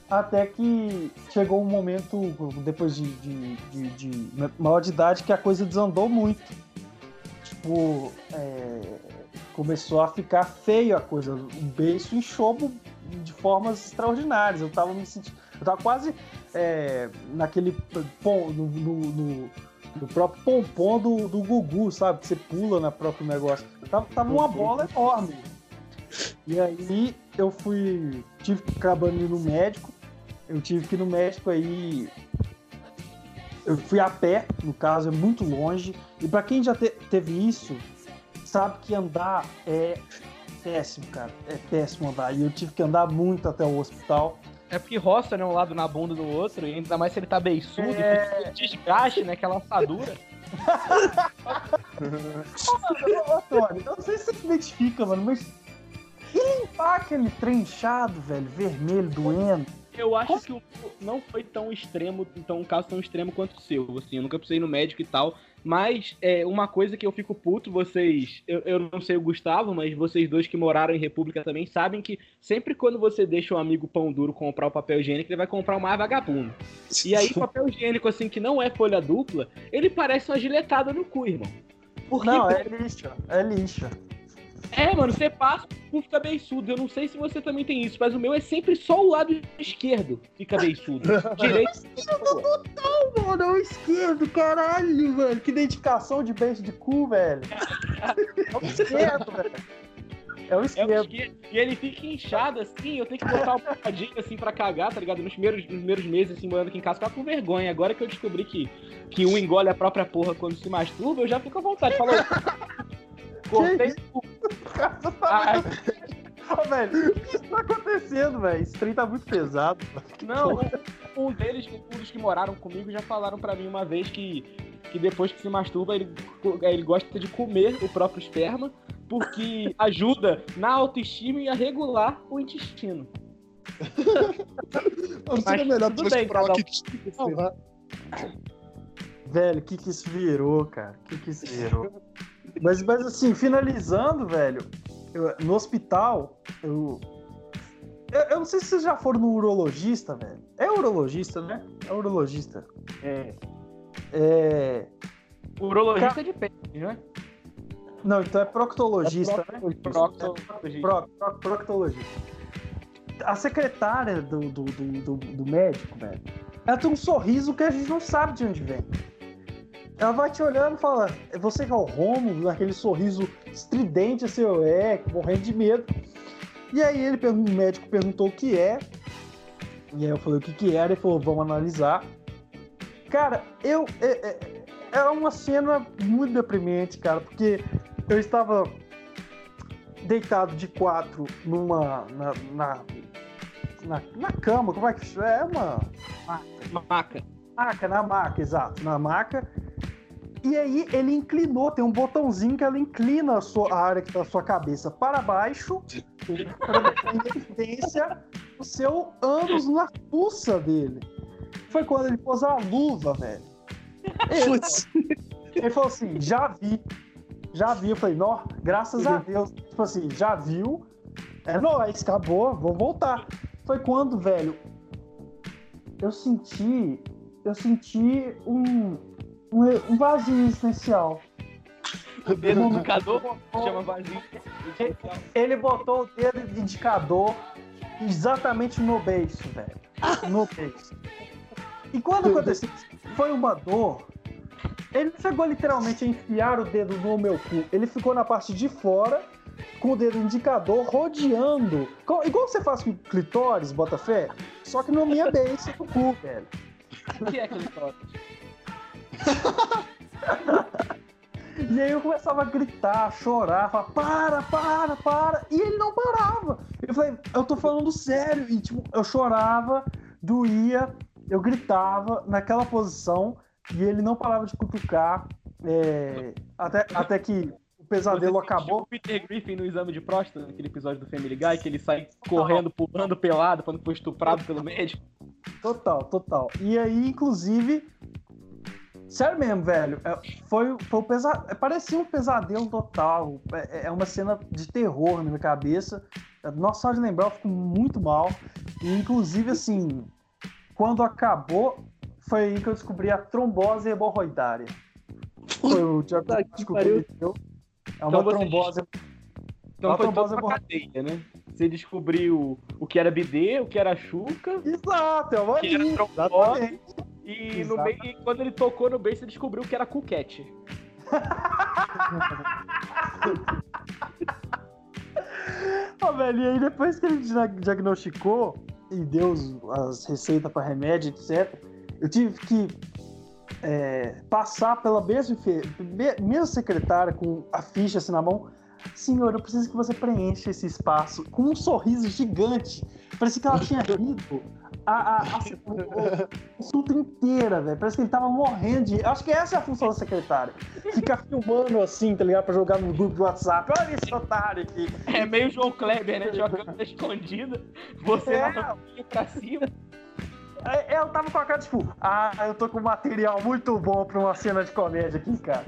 Até que chegou um momento, depois de, de, de, de maior de idade, que a coisa desandou muito. Tipo, é, começou a ficar feio a coisa. O beijo inchou de formas extraordinárias. Eu tava me sentindo. Eu tava quase é, naquele. Pom, no, no, no, no, próprio pompom do, do Gugu, sabe? Que você pula no próprio negócio. Eu tava, tava uma bola enorme. E aí eu fui. Tive que acabar indo no médico. Eu tive que ir no médico aí. Eu fui a pé, no caso, é muito longe. E para quem já te, teve isso, sabe que andar é péssimo, cara. É péssimo andar. E eu tive que andar muito até o hospital. É porque roça, né? Um lado na bunda do outro, e ainda mais se ele tá beiçudo, é... desgaste, né? Aquela assadura. Ô, Tony, eu não sei se você se identifica, mano, mas. E limpar aquele trem inchado, velho, vermelho, doendo? Eu acho que o não foi tão extremo, então um caso tão extremo quanto o seu, assim, eu nunca precisei ir no médico e tal, mas é uma coisa que eu fico puto, vocês, eu, eu não sei o Gustavo, mas vocês dois que moraram em República também sabem que sempre quando você deixa um amigo pão duro comprar o papel higiênico, ele vai comprar o mais vagabundo. E aí papel higiênico assim que não é folha dupla, ele parece uma giletada no cu, irmão. Porque não, é lixo, é lixo. É, mano, você passa, o cu fica beiçudo. Eu não sei se você também tem isso, mas o meu é sempre só o lado esquerdo fica beiçudo. Direito. Total, mano, é o esquerdo, caralho, velho. Que identificação de beijo de cu, velho. É o esquerdo, velho. É o esquerdo. É o esquerdo. E ele fica inchado assim, eu tenho que botar uma bocadinho assim pra cagar, tá ligado? Nos primeiros, nos primeiros meses, assim, morando aqui em casa, ficava com vergonha. Agora que eu descobri que, que um engole a própria porra quando se masturba, eu já fico à vontade. Falou. Cortei o. Ai. Oh, velho, o que tá acontecendo, velho? Esse trem tá muito pesado. Não, um, um deles, um dos que moraram comigo, já falaram para mim uma vez que, que depois que se masturba, ele, ele gosta de comer o próprio esperma, porque ajuda na autoestima e a regular o intestino. Não seria melhor tudo bem, cada um... Velho, o que que isso virou, cara? O que que isso virou? Mas, mas assim, finalizando, velho, eu, no hospital, eu, eu, eu. não sei se vocês já foram no urologista, velho. É urologista, né? É urologista. É. É. Urologista Ca... de peixe, né? Não, então é proctologista, é né? Proctologista. Pro, pro, proctologista. A secretária do, do, do, do, do médico, velho, ela tem um sorriso que a gente não sabe de onde vem. Ela vai te olhando e fala: é você que é o Romulo, aquele sorriso estridente, assim, é, morrendo de medo. E aí ele, o médico perguntou o que é. E aí eu falei o que que era, ele falou, vamos analisar. Cara, eu. É, é, é uma cena muito deprimente, cara, porque eu estava deitado de quatro numa. na, na, na, na cama, como é que é? uma. Maca. Maca, na maca, exato, na maca. E aí ele inclinou, tem um botãozinho que ela inclina a, sua, a área que tá a sua cabeça para baixo, para evidência o seu ânus na fuça dele. Foi quando ele pôs a luva, velho. Ele, ele falou assim: já vi. Já vi. Eu falei, nó, graças a Deus. Tipo assim, já viu. É nóis, acabou, vou voltar. Foi quando, velho, eu senti. Eu senti um, um, um vazio existencial. O dedo indicador chama vazio existencial. Ele botou o dedo indicador exatamente no beiço, velho. No beiço. E quando aconteceu foi uma dor. Ele chegou literalmente a enfiar o dedo no meu cu. Ele ficou na parte de fora, com o dedo indicador rodeando. Igual você faz com clitóris, bota fé. Só que na minha beiça do cu, velho. O que é clitóris? E aí eu começava a gritar, chorar, falar, para, para, para. E ele não parava. Eu falei, eu tô falando sério. E tipo, eu chorava, doía, eu gritava naquela posição e ele não parava de cutucar. é, até, até que o pesadelo Você acabou. O Peter Griffin no exame de próstata, naquele episódio do Family Guy, que ele sai correndo, pulando pelado quando foi estuprado pelo médico. Total, total. E aí, inclusive. Sério mesmo, velho. é, Foi, foi um pesadelo. Parecia um pesadelo total. É, é uma cena de terror na minha cabeça. Nossa, só de lembrar, eu fico muito mal. E, inclusive, assim, quando acabou, foi aí que eu descobri a trombose hemorroidária. Foi o Thiago Puta que descobriu. É uma Então trombose. Então Uma foi trombose toda uma cadeia, né? Você descobriu o que era bidê, o que era chuca, Exato, é uma linha, trombose, exatamente. E, no meio, e quando ele tocou no beijo, você descobriu que era cuquete. Ó, velho, e aí depois que ele dia- diagnosticou e deu as receitas para remédio, etc., eu tive que é, passar pela mesma, mesma secretária com a ficha assim na mão. Senhor, eu preciso que você preencha esse espaço com um sorriso gigante. Parecia que ela tinha rido a, a, a, a consulta inteira, velho. Parece que ele tava morrendo de. Acho que essa é a função da secretária. Ficar filmando assim, tá ligado? Pra jogar no grupo do WhatsApp. Olha esse otário aqui. É meio João Kleber, né? Jogando escondida, você É. na mãozinha pra cima. É, Eu tava com a cara, tipo, ah, eu tô com material muito bom pra uma cena de comédia aqui, cara.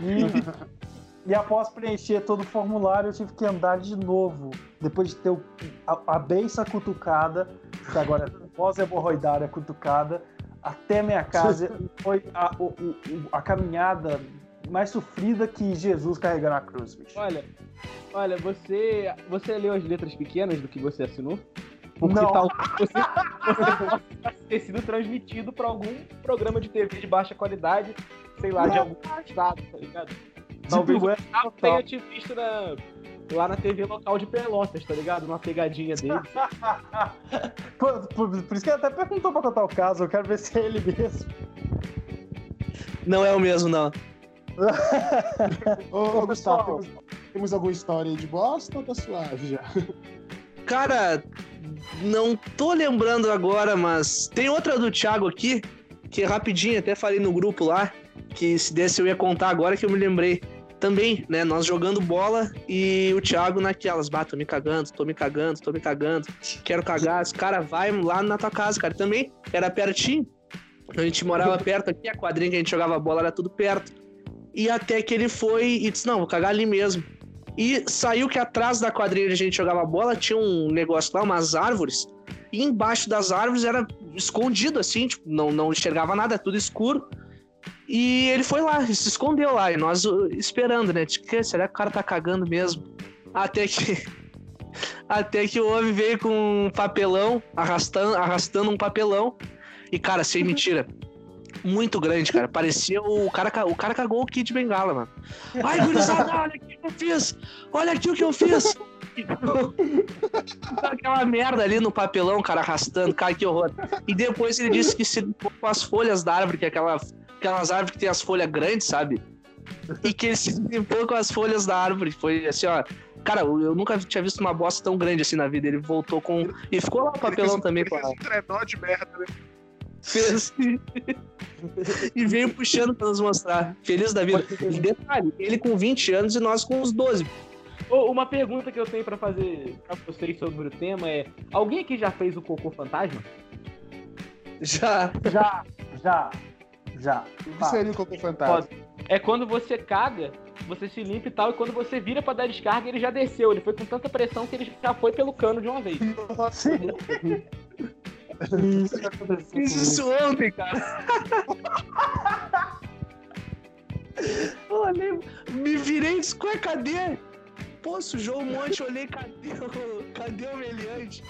E, e após preencher todo o formulário, eu tive que andar de novo. Depois de ter o- a, a beiça cutucada, que agora é pós-hemorroidária cutucada, até minha casa. Foi a, o- o- a caminhada mais sofrida que Jesus carregando a cruz, bicho. Olha, olha, você, você leu as letras pequenas do que você assinou? Porque Não. tal você, você possa ter sido transmitido para algum programa de TV de baixa qualidade, sei lá, de algum estado, tá ligado? Talvez Web tenha te visto na, lá na TV local de Pelotas, tá ligado? Numa pegadinha dele. por, por- por isso que ele até perguntou pra contar o caso, eu quero ver se é ele mesmo. Não é o mesmo, não. Ô, ô, Gustavo, pessoal. temos, temos alguma história aí de bosta ou tá suave já? Cara, não tô lembrando agora, mas tem outra do Thiago aqui, que é rapidinho, até falei no grupo lá, que se desse eu ia contar agora que eu me lembrei. Também, né, nós jogando bola e o Thiago naquelas, bah, tô me cagando, tô me cagando, tô me cagando, quero cagar, esse cara vai lá na tua casa, cara, também era pertinho, a gente morava perto aqui, a quadrinha que a gente jogava bola era tudo perto, e até que ele foi e disse, não, vou cagar ali mesmo. E saiu que atrás da quadrilha onde a gente jogava bola tinha um negócio lá, umas árvores. E embaixo das árvores era escondido, assim, tipo, não, não enxergava nada, tudo escuro. E ele foi lá, se escondeu lá. E nós uh, esperando, né? Tipo, será que o cara tá cagando mesmo? Até que. Até que o homem veio com um papelão, arrastando, arrastando um papelão. E, cara, sem mentira. Muito grande, cara. Parecia o cara, ca- o cara cagou o Kid Bengala, mano. Ai, gurizada, olha aqui o que eu fiz! Olha aqui o que eu fiz! Aquela merda ali no papelão, cara, arrastando, cara, que horror. E depois ele disse que se com as folhas da árvore, que é aquela, aquelas árvores que tem as folhas grandes, sabe? E que ele se limpou com as folhas da árvore. Foi assim, ó. Cara, eu nunca tinha visto uma bosta tão grande assim na vida. Ele voltou com. E ficou lá o papelão também com a. um trenó de merda, né? Fez. e veio puxando pra nos mostrar. Feliz da vida. E detalhe, ele com 20 anos e nós com uns 12. Ô, Uma pergunta que eu tenho pra fazer pra vocês sobre o tema é: alguém aqui já fez o cocô fantasma? Já. Já, já, já. O que seria o Cocô Fantasma? É quando você caga, você se limpa e tal, e quando você vira pra dar descarga, ele já desceu. Ele foi com tanta pressão que ele já foi pelo cano de uma vez. Sim. Isso que aconteceu Fiz isso ontem, cara. Olhei, me virei e disse, "Ué, cadê? Pô, sujou um monte, olhei, cadê o, cadê o meliante?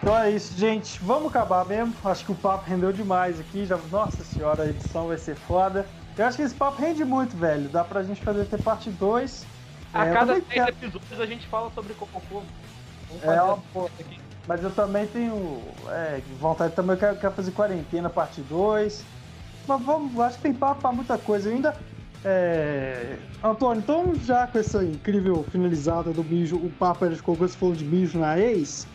Então é isso, gente. Vamos acabar mesmo. Acho que o papo rendeu demais aqui. Já... Nossa senhora, a edição vai ser foda. Eu acho que esse papo rende muito, velho. Dá pra gente fazer ter parte 2. A É, eu cada também 10 quero- episódios a gente fala sobre. Vamos É, ó, pô. Mas eu também tenho é, vontade também, eu quero, quero fazer quarentena, parte 2. Mas vamos, acho que tem papo pra muita coisa ainda. É, Antônio, então já com essa incrível finalizada do mijo, o papo era de você falou de mijo na ex,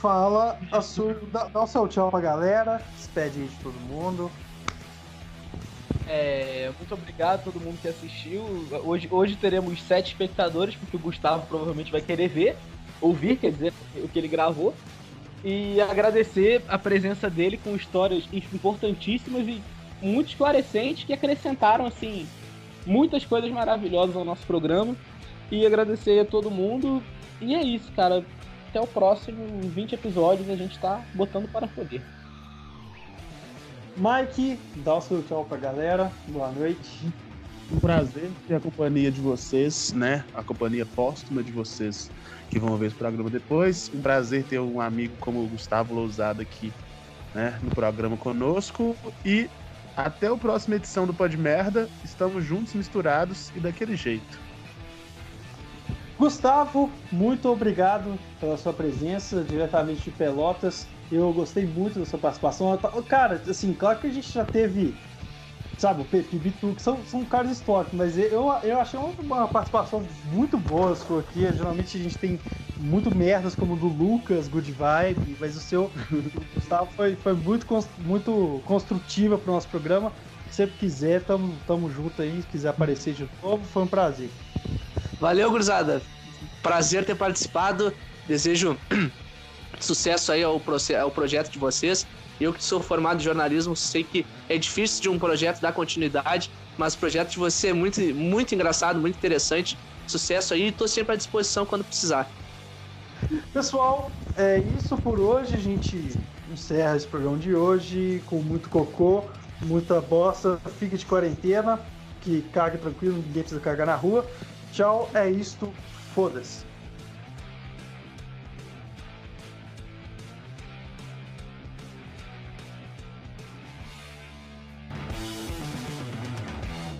fala a sua, dá, dá o seu tchau pra galera, despede aí de todo mundo. É, muito obrigado a todo mundo que assistiu. Hoje, hoje teremos sete espectadores, porque o Gustavo provavelmente vai querer ver, ouvir, quer dizer, o que ele gravou. E agradecer a presença dele com histórias importantíssimas e muito esclarecentes que acrescentaram, assim, muitas coisas maravilhosas ao nosso programa. E agradecer a todo mundo. E é isso, cara. Até o próximo 20 episódios a gente tá botando para poder. Mike, dá o seu tchau pra galera, boa noite. Um prazer ter a companhia de vocês, né? A companhia póstuma de vocês que vão ver esse programa depois. Um prazer ter um amigo como o Gustavo Lousada aqui, né? No programa conosco. E até a próxima edição do Pod Merda. Estamos juntos, misturados e daquele jeito. Gustavo, muito obrigado pela sua presença diretamente de Pelotas. Eu gostei muito da sua participação. Cara, assim, claro que a gente já teve, sabe, o Pepe Bitu, que são, são caras históricos, mas eu, eu achei uma, participação muito boa sua aqui. Geralmente a gente tem muito merdas como o do Lucas, Good Vibe, mas o seu, o Gustavo, foi, foi muito, muito construtiva para o nosso programa. Se sempre quiser, tamo, tamo junto aí. Se quiser aparecer de novo, foi um prazer. Valeu, gurizada. Prazer ter participado. Desejo sucesso aí ao, ao projeto de vocês. Eu que sou formado em jornalismo, sei que é difícil de um projeto dar continuidade, mas o projeto de você é muito, muito engraçado, muito interessante. Sucesso aí, tô sempre à disposição quando precisar. Pessoal, é isso por hoje. A gente encerra esse programa de hoje com muito cocô, muita bosta. Fique de quarentena, que cague tranquilo, ninguém precisa cagar na rua. Tchau, é isto. Foda-se.